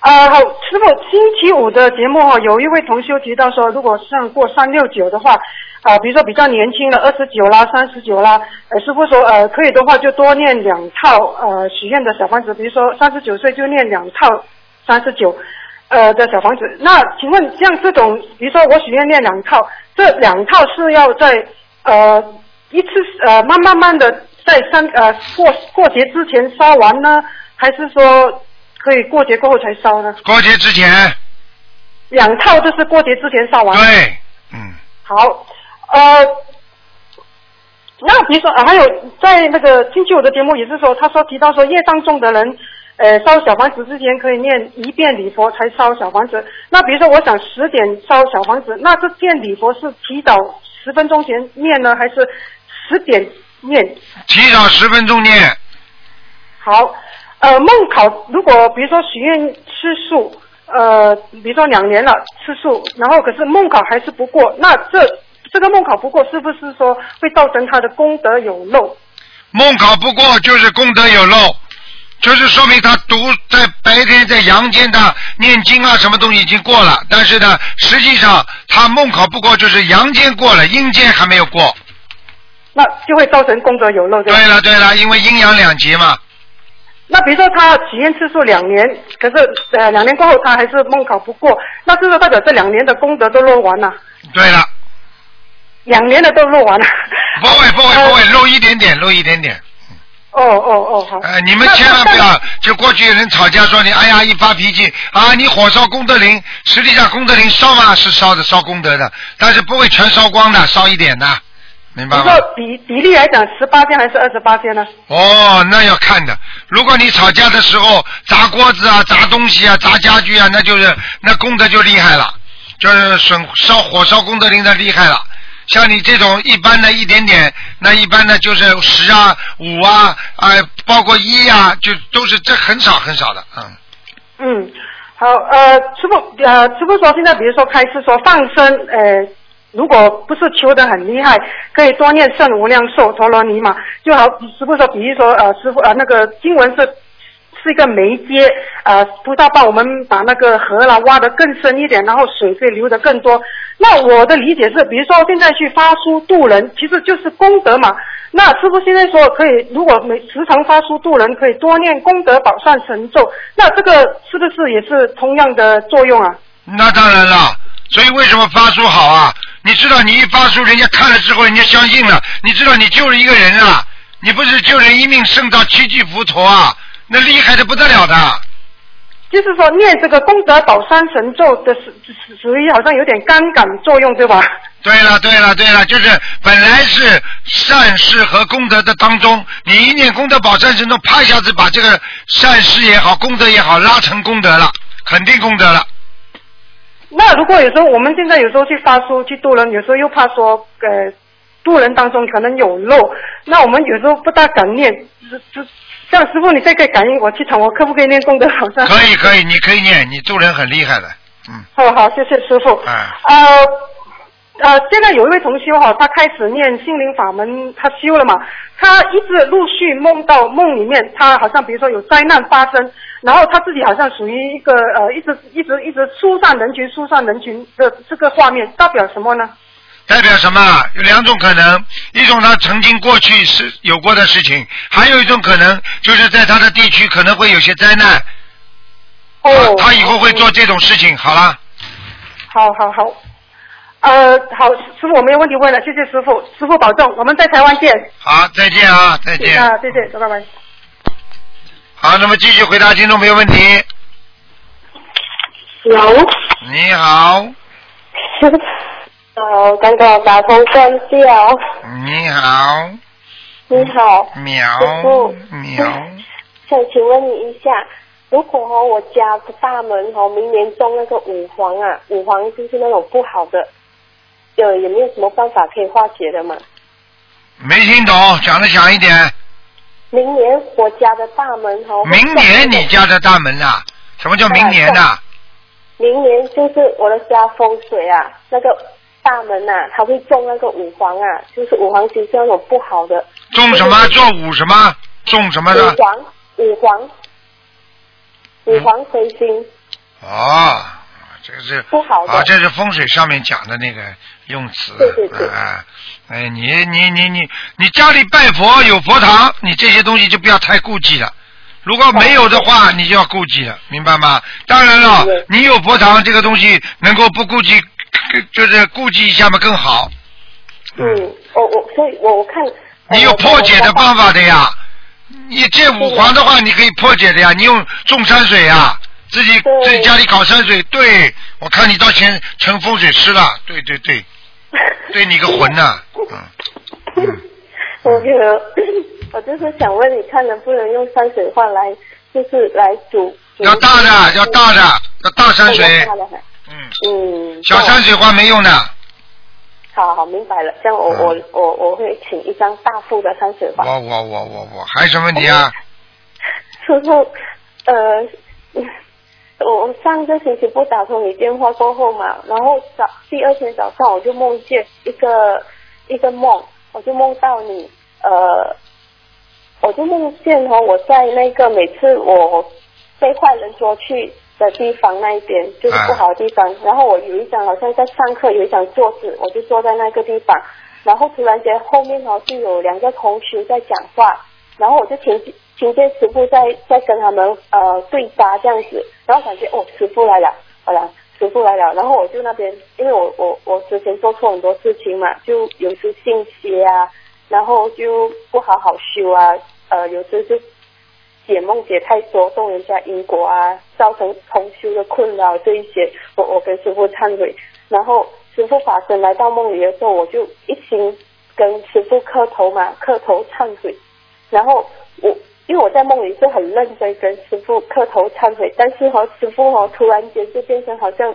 呃，好，师傅，星期五的节目哈，有一位同修提到说，如果上过三六九的话，啊、比如说比较年轻的二十九啦、三十九啦，呃，师傅说呃可以的话就多念两套呃许愿的小房子，比如说三十九岁就念两套三十九呃的小房子。那请问像这种，比如说我许愿念两套，这两套是要在呃一次呃慢慢慢的在三呃过过节之前烧完呢，还是说可以过节过后才烧呢？过节之前，两套就是过节之前烧完。对，嗯，好，呃，那比如说、啊还有在那个星期五的节目也是说，他说提到说业障重的人，呃，烧小房子之前可以念一遍礼佛才烧小房子。那比如说我想十点烧小房子，那这遍礼佛是提早十分钟前念呢，还是十点念？提早十分钟念，好，呃，梦考如果比如说许愿吃素，呃，比如说两年了吃素，然后可是梦考还是不过，那这这个梦考不过，是不是说会造成他的功德有漏？梦考不过就是功德有漏，就是说明他读在白天在阳间的念经啊什么东西已经过了，但是呢，实际上他梦考不过就是阳间过了，阴间还没有过。那就会造成功德有漏，对吧？对了对了，因为阴阳两极嘛，那比如说他体验次数两年，可是呃两年过后他还是梦考不过，那是不是代表这两年的功德都漏完了？对了，两年的都漏完了。不会不会不会，漏一点点，漏一点点。哦哦哦，好。呃，你们千万不要，就过去有人吵架说你，哎呀，一发脾气啊，你火烧功德林，实际上功德林烧嘛是烧的，烧功德的，但是不会全烧光的，烧一点的，明白吗？比比例来讲，十八天还是二十八天呢？哦，那要看的。如果你吵架的时候砸锅子啊、砸东西啊、砸家具啊，那就是那功德就厉害了，就是损烧火烧功德林的厉害了。像你这种一般的一点点，那一般的就是十啊、五啊，啊、包括一啊，就都是这很少很少的，嗯。嗯，好，呃，师傅，呃，师傅说现在比如说开始说放生，呃，如果不是求得很厉害，可以多念圣无量寿陀罗尼嘛，就好。师傅说，比如说呃，师傅呃那个经文是是一个媒介，呃，菩萨帮我们把那个河啦挖得更深一点，然后水可以流得更多。那我的理解是，比如说现在去发书渡人，其实就是功德嘛。那师傅现在说可以，如果每时常发书渡人，可以多念功德宝善神咒，那这个是不是也是同样的作用啊？那当然了，所以为什么发书好啊？你知道，你一发书，人家看了之后，人家相信了。你知道，你救了一个人啊，你不是救人一命胜造七级浮屠啊，那厉害的不得了的。就是说念这个功德宝山神咒的属属属于好像有点杠杆作用，对吧？对了，对了，对了，就是本来是善事和功德的当中，你一念功德宝山神咒，啪一下子把这个善事也好，功德也好拉成功德了，肯定功德了。那如果有时候我们现在有时候去发书去渡人，有时候又怕说呃渡人当中可能有漏，那我们有时候不大敢念，这这像师傅你再给感应我去场，我可不可以念功德好像？可以，可以，你可以念，你做人很厉害的。嗯，好好，谢谢师傅。嗯，呃呃，现在有一位同修哈，他开始念心灵法门，他修了嘛，他一直陆续梦到梦里面，他好像比如说有灾难发生，然后他自己好像属于一个呃，一直一直一直疏散人群、疏散人群的这个画面，代表什么呢？代表什么？有两种可能，一种他曾经过去是有过的事情，还有一种可能就是在他的地区可能会有些灾难，哦，他以后会做这种事情。好了，好好好，呃，好，师傅我没有问题问了，谢谢师傅，师傅保重，我们在台湾见。好，再见啊，再见。啊，再见，拜拜。好，那么继续回答听众朋友问题。有，你好，哦，刚刚打通关掉。你好，你好，喵师傅。喵，想请问你一下，如果哦我家的大门哦明年种那个五黄啊，五黄就是那种不好的，有有没有什么办法可以化解的吗？没听懂，讲的响一点。明年我家的大门哦，明年你家的大门啊、什么叫明年呐、明年就是我的家风水啊，那个大门呐、他会种那个五黄啊，就是五黄其实是那种不好的。种什么？做五什么？种什么的？五黄，五黄，五黄飞星。哦，这个是不好的啊，这是风水上面讲的那个用词。对对对哎，哎，你你你你你家里拜佛有佛堂，你这些东西就不要太顾忌了。如果没有的话，你就要顾忌了，明白吗？当然了，你有佛堂这个东西能够不顾忌，就是顾及一下嘛更好。嗯，我我所以我我看。你有破解的办法的呀。你这五黄的话，你可以破解的呀。你用种山水呀，自己对自己家里搞山水。对，我看你到前成风水师了。对对对，对你个魂呐、嗯嗯，我觉得，我就是想问你看能不能用山水画来，就是来煮。煮要大的，要大的，要大山水。大的还嗯，嗯。小山水画没用的。好好明白了，这样我、嗯我我我会请一张大幅的山水画。我我我我我还有什么问题啊？师傅，呃，我上个星期不打通你电话过后嘛，然后早第二天早上我就梦见一个一个梦，我就梦到你，呃，我就梦见哦，我在那个每次我被坏人捉去的地方那一边，就是不好的地方，然后我有一张好像在上课有一张桌子，我就坐在那个地方，然后突然间后面哦就有两个同学在讲话，然后我就听听见师傅在在跟他们呃对答这样子，然后感觉哦师傅来了，好了师傅来了，然后我就那边因为我我我之前做错很多事情嘛，就有时信邪啊，然后就不好好修啊，呃有时就解梦解太多，动人家因果啊，造成重修的困扰这一些，我我跟师傅忏悔，然后师傅法身来到梦里的时候，我就一心跟师傅磕头嘛，磕头忏悔，然后我因为我在梦里是很认真跟师傅磕头忏悔，但是和、师傅哦突然间就变成好像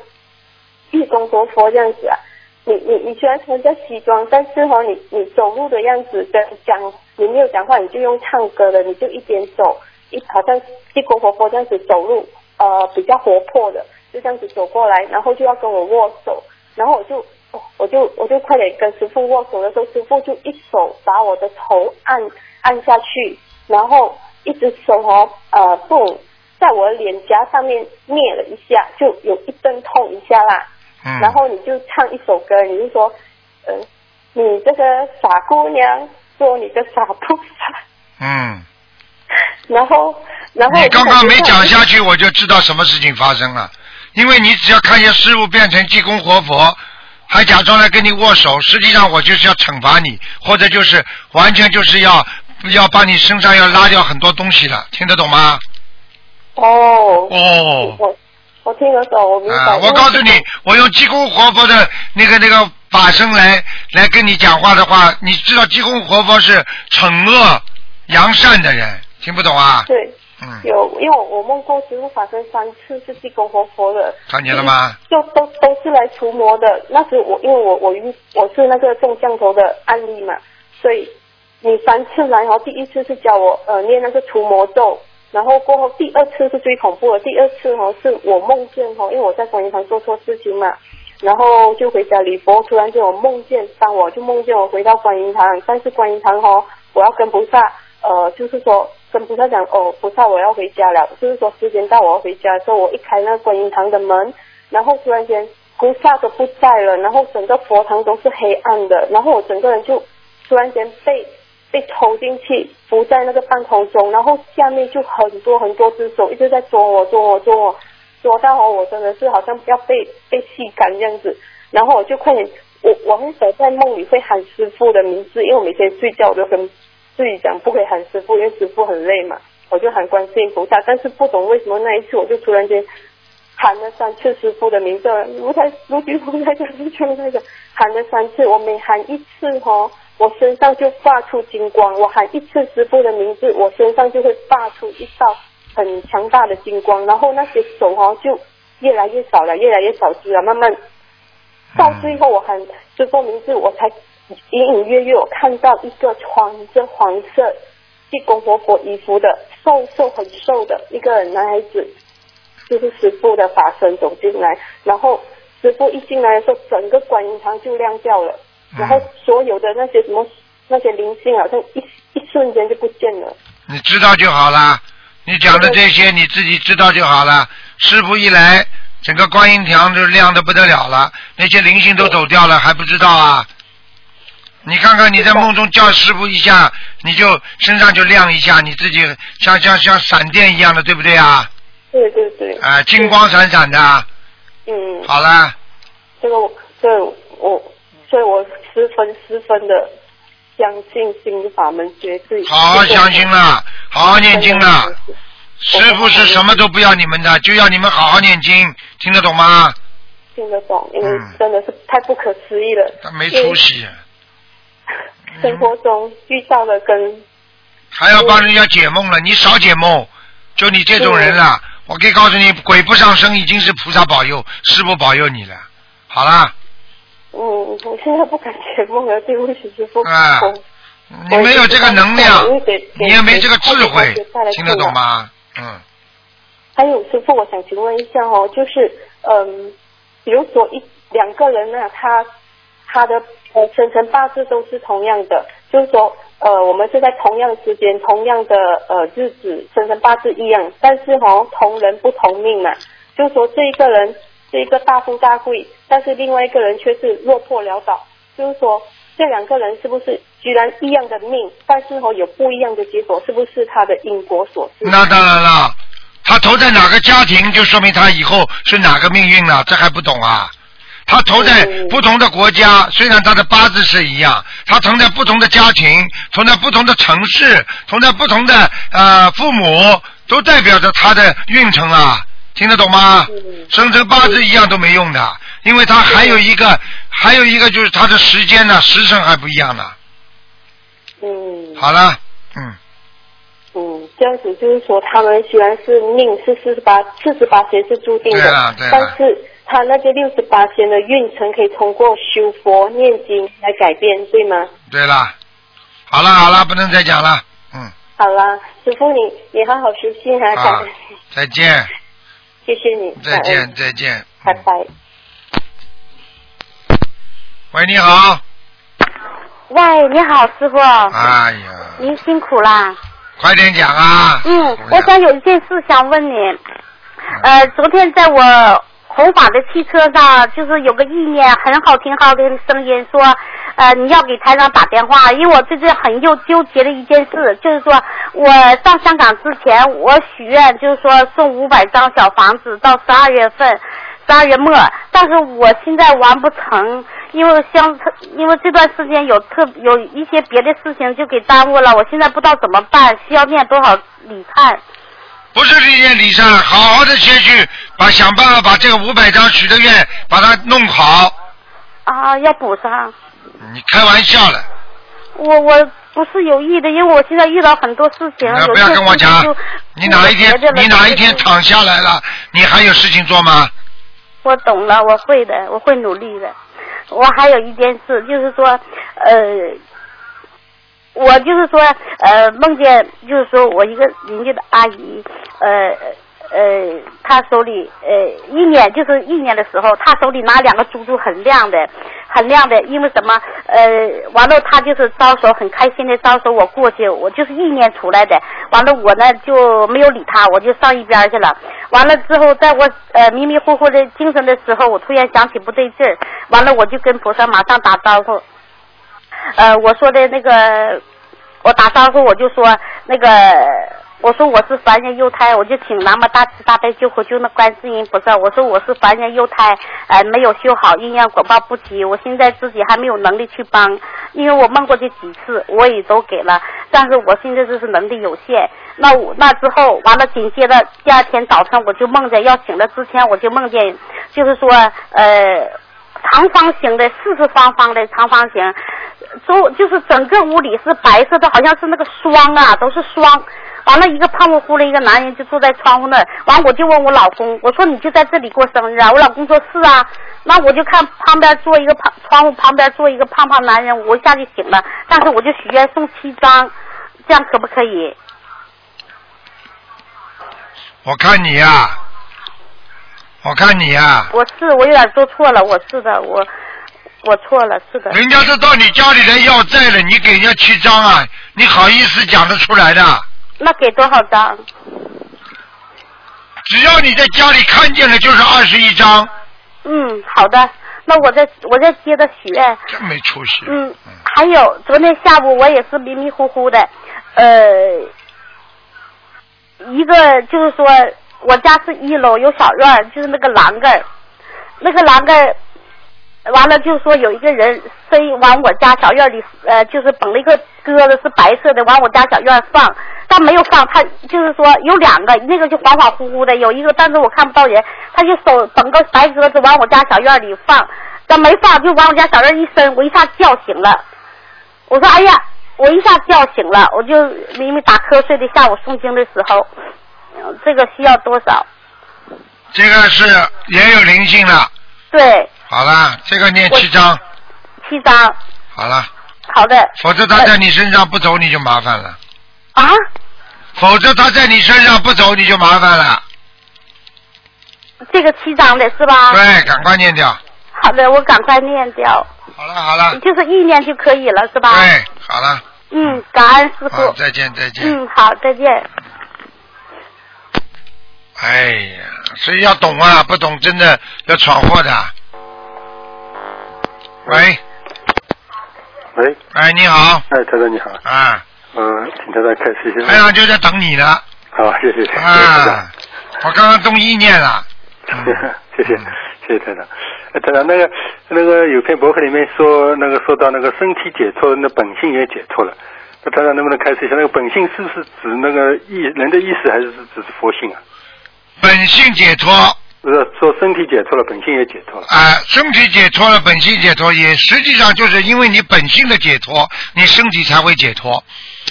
地公活佛这样子啊。你你你虽然穿着西装，但是哈、你你走路的样子跟讲你没有讲话，你就用唱歌的，你就一边走，一好像地公活佛这样子走路，呃比较活泼的，就这样子走过来，然后就要跟我握手，然后我就哦我就我就快点跟师傅握手的时候，师傅就一手把我的头按按下去，然后一只手哦，呃，不，在我的脸颊上面捏了一下，就有一阵痛一下啦。嗯。然后你就唱一首歌，你就说，呃，你这个傻姑娘，做你的傻菩萨。嗯，然后，然后你刚刚没讲下去。我就知道什么事情发生了。因为你只要看见师傅变成济公活佛，还假装来跟你握手，实际上我就是要惩罚你，或者就是完全就是要要把你身上要拉掉很多东西了，听得懂吗？哦。哦。我我听得懂，我明白。啊，我告诉你，我用济公活佛的那个那个法身来来跟你讲话的话，你知道济公活佛是惩恶扬善的人，听不懂啊？对。嗯，有，因为我我梦过师傅法身三次是济公活佛的，看见了吗？就都都是来除魔的。那时我因为我我遇我是那个中降头的案例嘛，所以你三次来后，第一次是教我呃念那个除魔咒，然后过后第二次是最恐怖的，第二次哦是我梦见哦，因为我在观音堂做错事情嘛，然后就回家礼佛，突然间我梦见，当我就梦见我回到观音堂，但是观音堂哦，我要跟菩萨呃就是说。跟菩萨讲哦，菩萨我要回家了，就是说时间到我要回家。的时候，我一开那个观音堂的门，然后突然间菩萨都不在了，然后整个佛堂都是黑暗的，然后我整个人就突然间被被抽进去，浮在那个半空中，然后下面就很多很多只手一直在捉我捉我捉我，捉到哦我真的是好像要被被吸干这样子，然后我就快点，我我很少在梦里会喊师傅的名字，因为我每天睡觉我就跟自己讲不可以喊师傅，因为师傅很累嘛，我就喊观世音菩萨，但是不懂为什么那一次我就突然间喊了三次师傅的名字，如台如举如台就是就那个喊了三次，我每喊一次哦，我身上就发出金光，我喊一次师傅的名字，我身上就会发出一道很强大的金光，然后那些手哦就越来越少了，越来越少只了，慢慢到最后我喊师傅名字，我才。隐隐约约，我看到一个穿着黄色济公活佛衣服的瘦瘦很瘦的一个男孩子，就是师傅的法身走进来，然后师傅一进来的时候，整个观音堂就亮掉了，然后所有的那些什么那些灵性好像一一瞬间就不见了。你知道就好了，你讲的这些你自己知道就好了。师傅一来，整个观音堂就亮的不得了了，那些灵性都走掉了，还不知道啊？你看看你在梦中叫师傅一下，你就身上就亮一下，你自己像像像闪电一样的，对不对啊？对对对。啊，金光闪闪的。嗯。好了。这个我，这我，所以我十分十分的相信心法门绝对。好好相信了，好好念经了。师傅是什么都不要你们的，就要你们好好念经，听得懂吗？听得懂，因为真的是太不可思议了。他没出息。生活中遇到了跟还要帮人家解梦了，你少解梦，就你这种人了。我可以告诉你，鬼不上身已经是菩萨保佑，师傅保佑你了。好了。嗯，我现在不敢解梦了，对不起师傅。啊。你没有这个能量，你也没这个智慧，听得懂吗？嗯。还有师傅，我想请问一下哦，就是嗯，比如说一两个人呢，他他的。呃，生辰八字都是同样的，就是说，呃，我们是在同样时间、同样的呃日子，生辰八字一样，但是哈，同人不同命嘛。就是说，这一个人是一个大富大贵，但是另外一个人却是落魄潦倒。就是说，这两个人是不是居然一样的命，但是哈有不一样的结果，是不是他的因果所致？那当然了，他投在哪个家庭，就说明他以后是哪个命运了，这还不懂啊？他投在不同的国家，虽然他的八字是一样，他投在不同的家庭，投在不同的城市，投在不同的呃父母，都代表着他的运程啊，听得懂吗？生辰八字一样都没用的，因为他还有一个，还有一个就是他的时间呢，时辰还不一样呢。嗯。好了，嗯。嗯，这样子就是说，他们虽然是命是四十八，四十八岁是注定的，但是。他那个六十八天的运程可以通过修佛念经来改变，对吗？对啦，好了好了，不能再讲了，嗯。好了，师傅你你好好休息哈，好，再见。谢谢你。再见再见。拜拜。喂，你好。喂，你好，师傅。哎呀。您辛苦啦。快点讲啊！嗯，我想有一件事想问你。呃，昨天在我红法的汽车上，就是有个意念很好听好听的声音说，呃，你要给台长打电话，因为我最近很又纠结的一件事，就是说我上香港之前，我许愿就是说送五百张小房子到十二月份，十二月末，但是我现在完不成，因为相因为这段时间有特有一些别的事情就给耽误了，我现在不知道怎么办，需要念多少礼忏？不是这件礼上，好好的先去把想办法把这个五百张许的愿把它弄好。啊，要补上。你开玩笑了，我我不是有意的，因为我现在遇到很多事情，那不要跟我讲你哪一天你哪一天躺下来了，你还有事情做吗？我懂了，我会的，我会努力的。我还有一件事，就是说，呃，我就是说，呃，梦见就是说我一个邻居的阿姨，呃呃，她手里呃一年就是一年的时候，她手里拿两个珠珠很亮的，很亮的，因为什么？呃，完了她就是招手很开心的招手我过去，我就是意念出来的，完了我呢就没有理她，我就上一边去了。完了之后，在我呃迷迷糊糊的精神的时候，我突然想起不对劲儿，完了我就跟菩萨马上打招呼，呃，我说的那个，我打招呼我就说那个，我说我是凡人幼胎，我就请南无大慈大悲救苦救难观世音菩萨，我说我是凡人幼胎，呃，没有修好，因缘果报不齐，我现在自己还没有能力去帮，因为我梦过去几次，我也都给了，但是我现在就是能力有限。那我那之后完了，紧接着第二天早晨我就梦见要醒了之前我就梦见，就是说呃。长方形的，四四方方的长方形，周就是整个屋里是白色的，好像是那个霜啊，都是霜。完了，一个胖乎乎的一个男人就坐在窗户那儿。完，我就问我老公，我说你就在这里过生日啊？我老公说是啊。那我就看旁边坐一个胖，窗户旁边坐一个胖胖男人，我一下就醒了。但是我就许愿送七张，这样可不可以？我看你呀、我看你呀、我是我有点做错了，我是的，我我错了，是的。人家都到你家里来要债了，你给人家七张啊，你好意思讲得出来的？那给多少张？只要你在家里看见了，就是二十一张，嗯，好的。那我再我再接着许愿。真没出息。嗯，还有昨天下午我也是迷迷糊糊的，呃，一个就是说我家是一楼有小院，就是那个栏杆儿，那个栏杆儿，完了就是说有一个人飞往我家小院里，呃，就是捧了一个鸽子是白色的，往我家小院放，但没有放，他就是说有两个，那个就恍恍惚惚的，有一个但是我看不到人，他就手捧个白鸽子往我家小院里放，但没放就往我家小院一伸，我一下叫醒了，我说哎呀，我一下叫醒了，我就明明打瞌睡的下午诵经的时候，呃这个需要多少？这个是也有灵性了。对，好了，这个念七张，七张，好了，好的。否则他在你身上不走你就麻烦了。啊？否则他在你身上不走你就麻烦了。这个七张的是吧？对，赶快念掉。好的，我赶快念掉。好了好了，就是意念就可以了，是吧？对，好了，嗯，感恩师，傅。再见再见。嗯，好，再见。哎呀，所以要懂啊，不懂真的要闯祸的。喂，喂，哎，你好，哎，台长你好，啊，嗯，请台长开始一下。台长就在等你呢。好，谢谢，谢谢台长啊，我刚刚中意念了。谢谢，谢谢台长。哎，台长，那个那个有篇博客里面说，那个说到那个身体解脱，那本性也解脱了。那台长能不能开始一下，那个本性是不是指那个意人的意识，还是只是佛性啊？本性解脱，不是说身体解脱了，本性也解脱了。啊，身体解脱了，本性解脱，也实际上就是因为你本性的解脱，你身体才会解脱。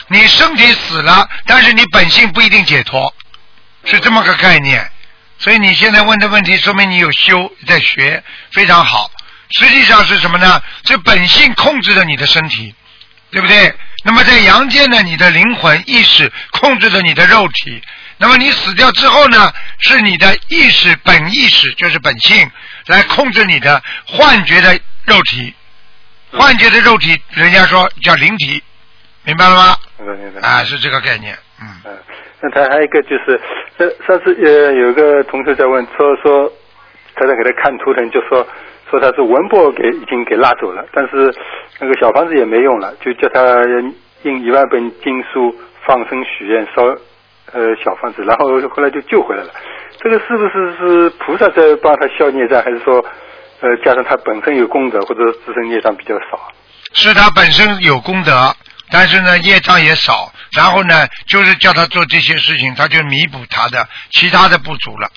你身体死了，但是你本性不一定解脱，是这么个概念。所以你现在问的问题，说明你有修，在学，非常好。实际上是什么呢？这本性控制着你的身体，对不对？那么在阳间呢，你的灵魂意识控制着你的肉体。那么你死掉之后呢，是你的意识本意识，就是本性来控制你的幻觉的肉体。幻觉的肉体，人家说叫灵体，明白了吗？明白。啊，是这个概念。嗯。嗯，那他还有一个就是，呃，上次呃有个同学在问，说说他在给他看图腾，就说说他是文博给已经给拉走了，但是那个小房子也没用了，就叫他印一万本经书放生许愿烧呃小房子，然后后来就救回来了。这个是不是是菩萨在帮他消孽障，还是说呃加上他本身有功德，或者自身孽障比较少？是他本身有功德，但是呢业障也少，然后呢就是叫他做这些事情，他就弥补他的其他的不足了，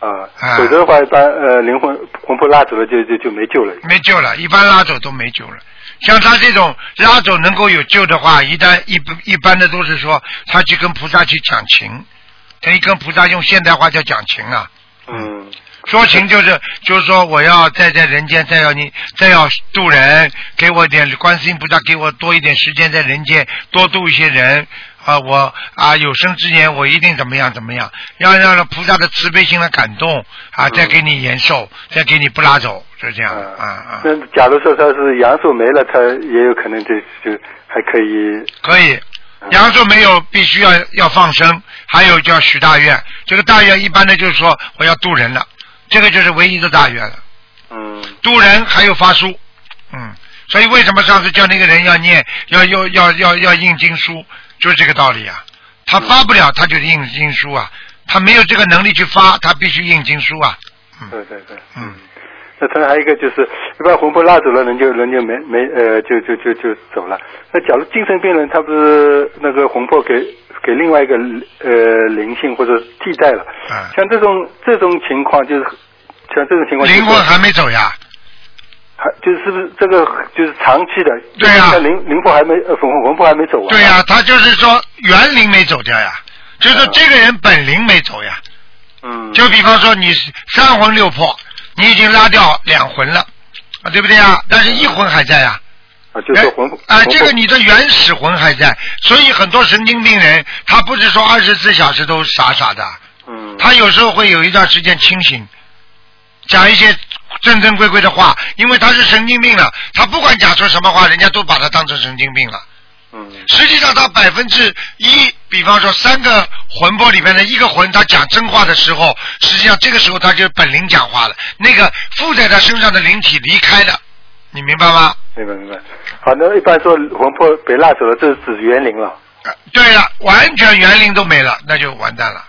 啊啊，否则的话，一般呃灵魂魂魄拉走了就就就没救了。没救了，一般拉走都没救了。像他这种拉走能够有救的话，一旦一般一般的都是说他去跟菩萨去讲情，等于跟菩萨用现代话叫讲情啊。嗯。说情就是就是说我要再在人间再要你再要渡人，给我点观世音菩萨给我多一点时间在人间多渡一些人啊，我啊有生之年我一定怎么样怎么样，要让菩萨的慈悲心来感动啊，再给你延寿，再给你不拉走，就这样啊啊。那假如说他是阳寿没了，他也有可能就就还可以。可以，阳寿没有必须要要放生，还有叫许大愿。这个大愿一般的就是说我要渡人了，这个就是唯一的大愿了。嗯。渡人还有发书，嗯，所以为什么上次叫那个人要念要要要要要印经书，就是这个道理啊。他发不了，他就印经书啊。他没有这个能力去发，他必须印经书啊。对对对，嗯。那他还有一个就是，一般魂魄拉走了，人就人就没没呃就就就就走了。那假如精神病人，他不是那个魂魄给给另外一个呃灵性或者替代了，像这种这种情况，就是像这种情况，灵魂还没走呀。还就是是不是这个就是长期的？对呀灵灵魄还没呃魂魂魄还没走完。对呀、他就是说原灵没走掉呀，就是这个人本灵没走呀。嗯。就比方说你三魂六魄，你已经拉掉两魂了，啊，对不对呀？但是一魂还在呀。啊，就是魂啊，这个你的原始魂还在，所以很多神经病人他不是说二十四小时都傻傻的，嗯，他有时候会有一段时间清醒，讲一些正正规规的话，因为他是神经病了，他不管讲出什么话，人家都把他当成神经病了。嗯，实际上他百分之一，比方说三个魂魄里面的一个魂，他讲真话的时候，实际上这个时候他就本灵讲话了，那个附在他身上的灵体离开了，你明白吗？明白明白。好，那一般说魂魄被拉走了，这是指元灵了。对了，完全元灵都没了，那就完蛋了，啊，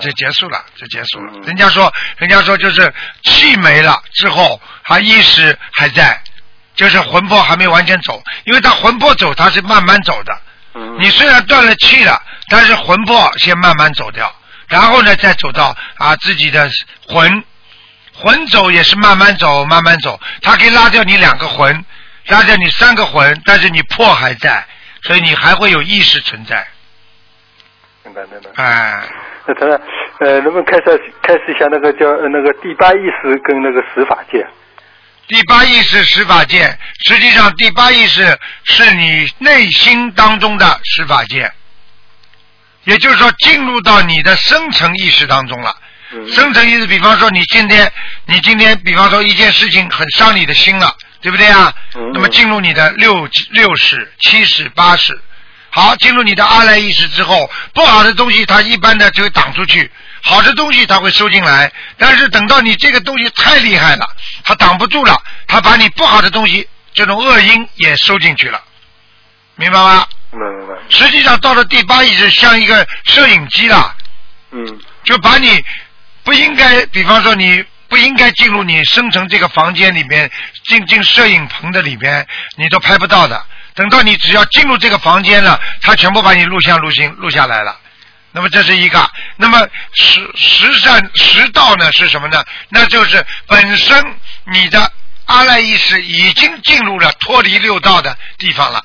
就结束了，就结束了。人家说，人家说就是气没了之后，他意识还在，就是魂魄还没完全走，因为他魂魄走，他是慢慢走的。你虽然断了气了，但是魂魄先慢慢走掉，然后呢再走到啊自己的魂，魂走也是慢慢走，慢慢走，他可以拉掉你两个魂，拉掉你三个魂，但是你魄还在，所以你还会有意识存在。明白明白。哎，那他呃，能不能开始开始一下那个叫呃那个第八意识跟那个十法界？第八意识十法界，实际上第八意识是你内心当中的十法界，也就是说进入到你的深层意识当中了。深层意识，比方说你今天，你今天，比方说一件事情很伤你的心了，对不对啊？那么进入你的六六识、七识、八识，好，进入你的阿赖意识之后，不好的东西它一般的就会挡出去，好的东西它会收进来。但是等到你这个东西太厉害了，它挡不住了，它把你不好的东西这种恶因也收进去了，明白吗？明白明白。实际上到了第八意识，像一个摄影机了。嗯。就把你不应该，比方说你不应该进入你生成这个房间里面，进进摄影棚的里边，你都拍不到的。等到你只要进入这个房间了，他全部把你录像录音录下来了。那么这是一个，那么十十善十道呢是什么呢？那就是本身你的阿赖意识已经进入了脱离六道的地方了。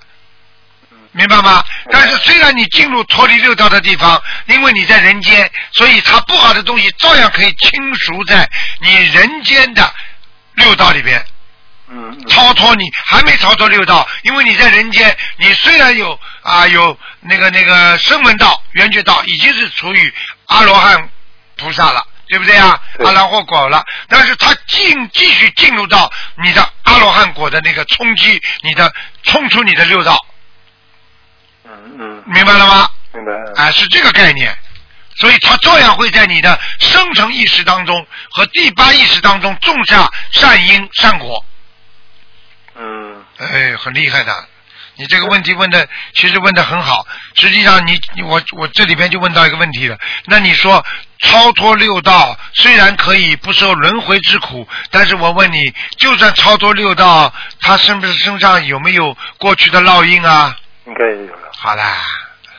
明白吗？但是虽然你进入脱离六道的地方，因为你在人间，所以它不好的东西照样可以侵熟在你人间的六道里边。嗯。超脱你还没超脱六道，因为你在人间，你虽然有啊有那个那个声闻道、缘觉道，已经是处于阿罗汉菩萨了。对不对啊？阿罗汉果了，但是他进继续进入到你的阿罗汉果的那个冲击，你的冲出你的六道，嗯嗯明白了吗？明白。啊，是这个概念。所以他照样会在你的生成意识当中和第八意识当中种下善因善果。嗯。哎，很厉害的。你这个问题问的其实问的很好，实际上你你我我这里边就问到一个问题了。那你说超脱六道虽然可以不受轮回之苦，但是我问你，就算超脱六道，他身不是身上有没有过去的烙印啊？应该有了。好啦，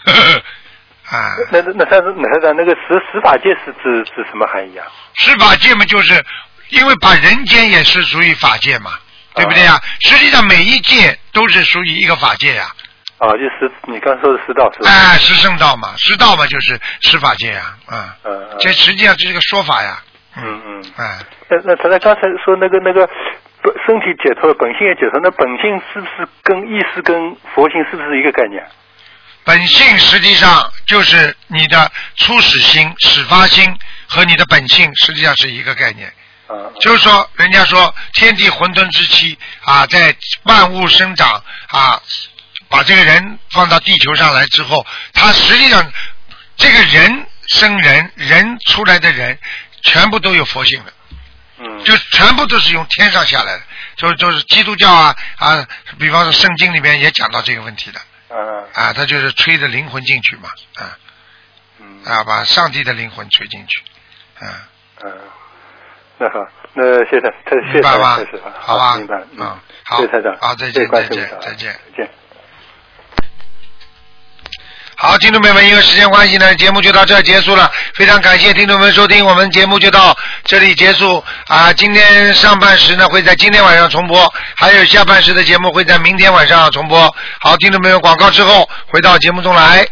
呵 呵啊，那那那他那他那个十十法界是指指什么含义啊？十法界嘛，就是因为把人间也是属于法界嘛，对不对呀？实际上每一界都是属于一个法界呀。啊，就是你刚说的十道是吧？哎，十圣道嘛，十道嘛就是十法界呀，啊，嗯嗯这实际上这是个说法呀，嗯嗯。哎，那那他在刚才说那个那个本身体解脱了，本性也解脱，那本性是不是跟意识跟佛性是不是一个概念？本性实际上就是你的初始心、始发心和你的本性实际上是一个概念。啊。就是说，人家说天地混沌之期啊，在万物生长啊，把这个人放到地球上来之后，他实际上这个人生人，人出来的人全部都有佛性的。嗯。就全部都是用天上下来的，就就是基督教啊啊，比方说圣经里面也讲到这个问题的。嗯。啊，他就是吹着灵魂进去嘛，啊，啊，把上帝的灵魂吹进去，啊，嗯，那好，那谢谢台，谢谢明白吗台长，谢谢好吧明白，嗯，好，谢谢台长，好，再见，再见再见。再见。好，听众朋友们，因为时间关系呢，节目就到这儿结束了。非常感谢听众们收听，我们节目就到这里结束啊。今天上半时呢会在今天晚上重播，还有下半时的节目会在明天晚上重播。好，听众朋友，广告之后回到节目中来。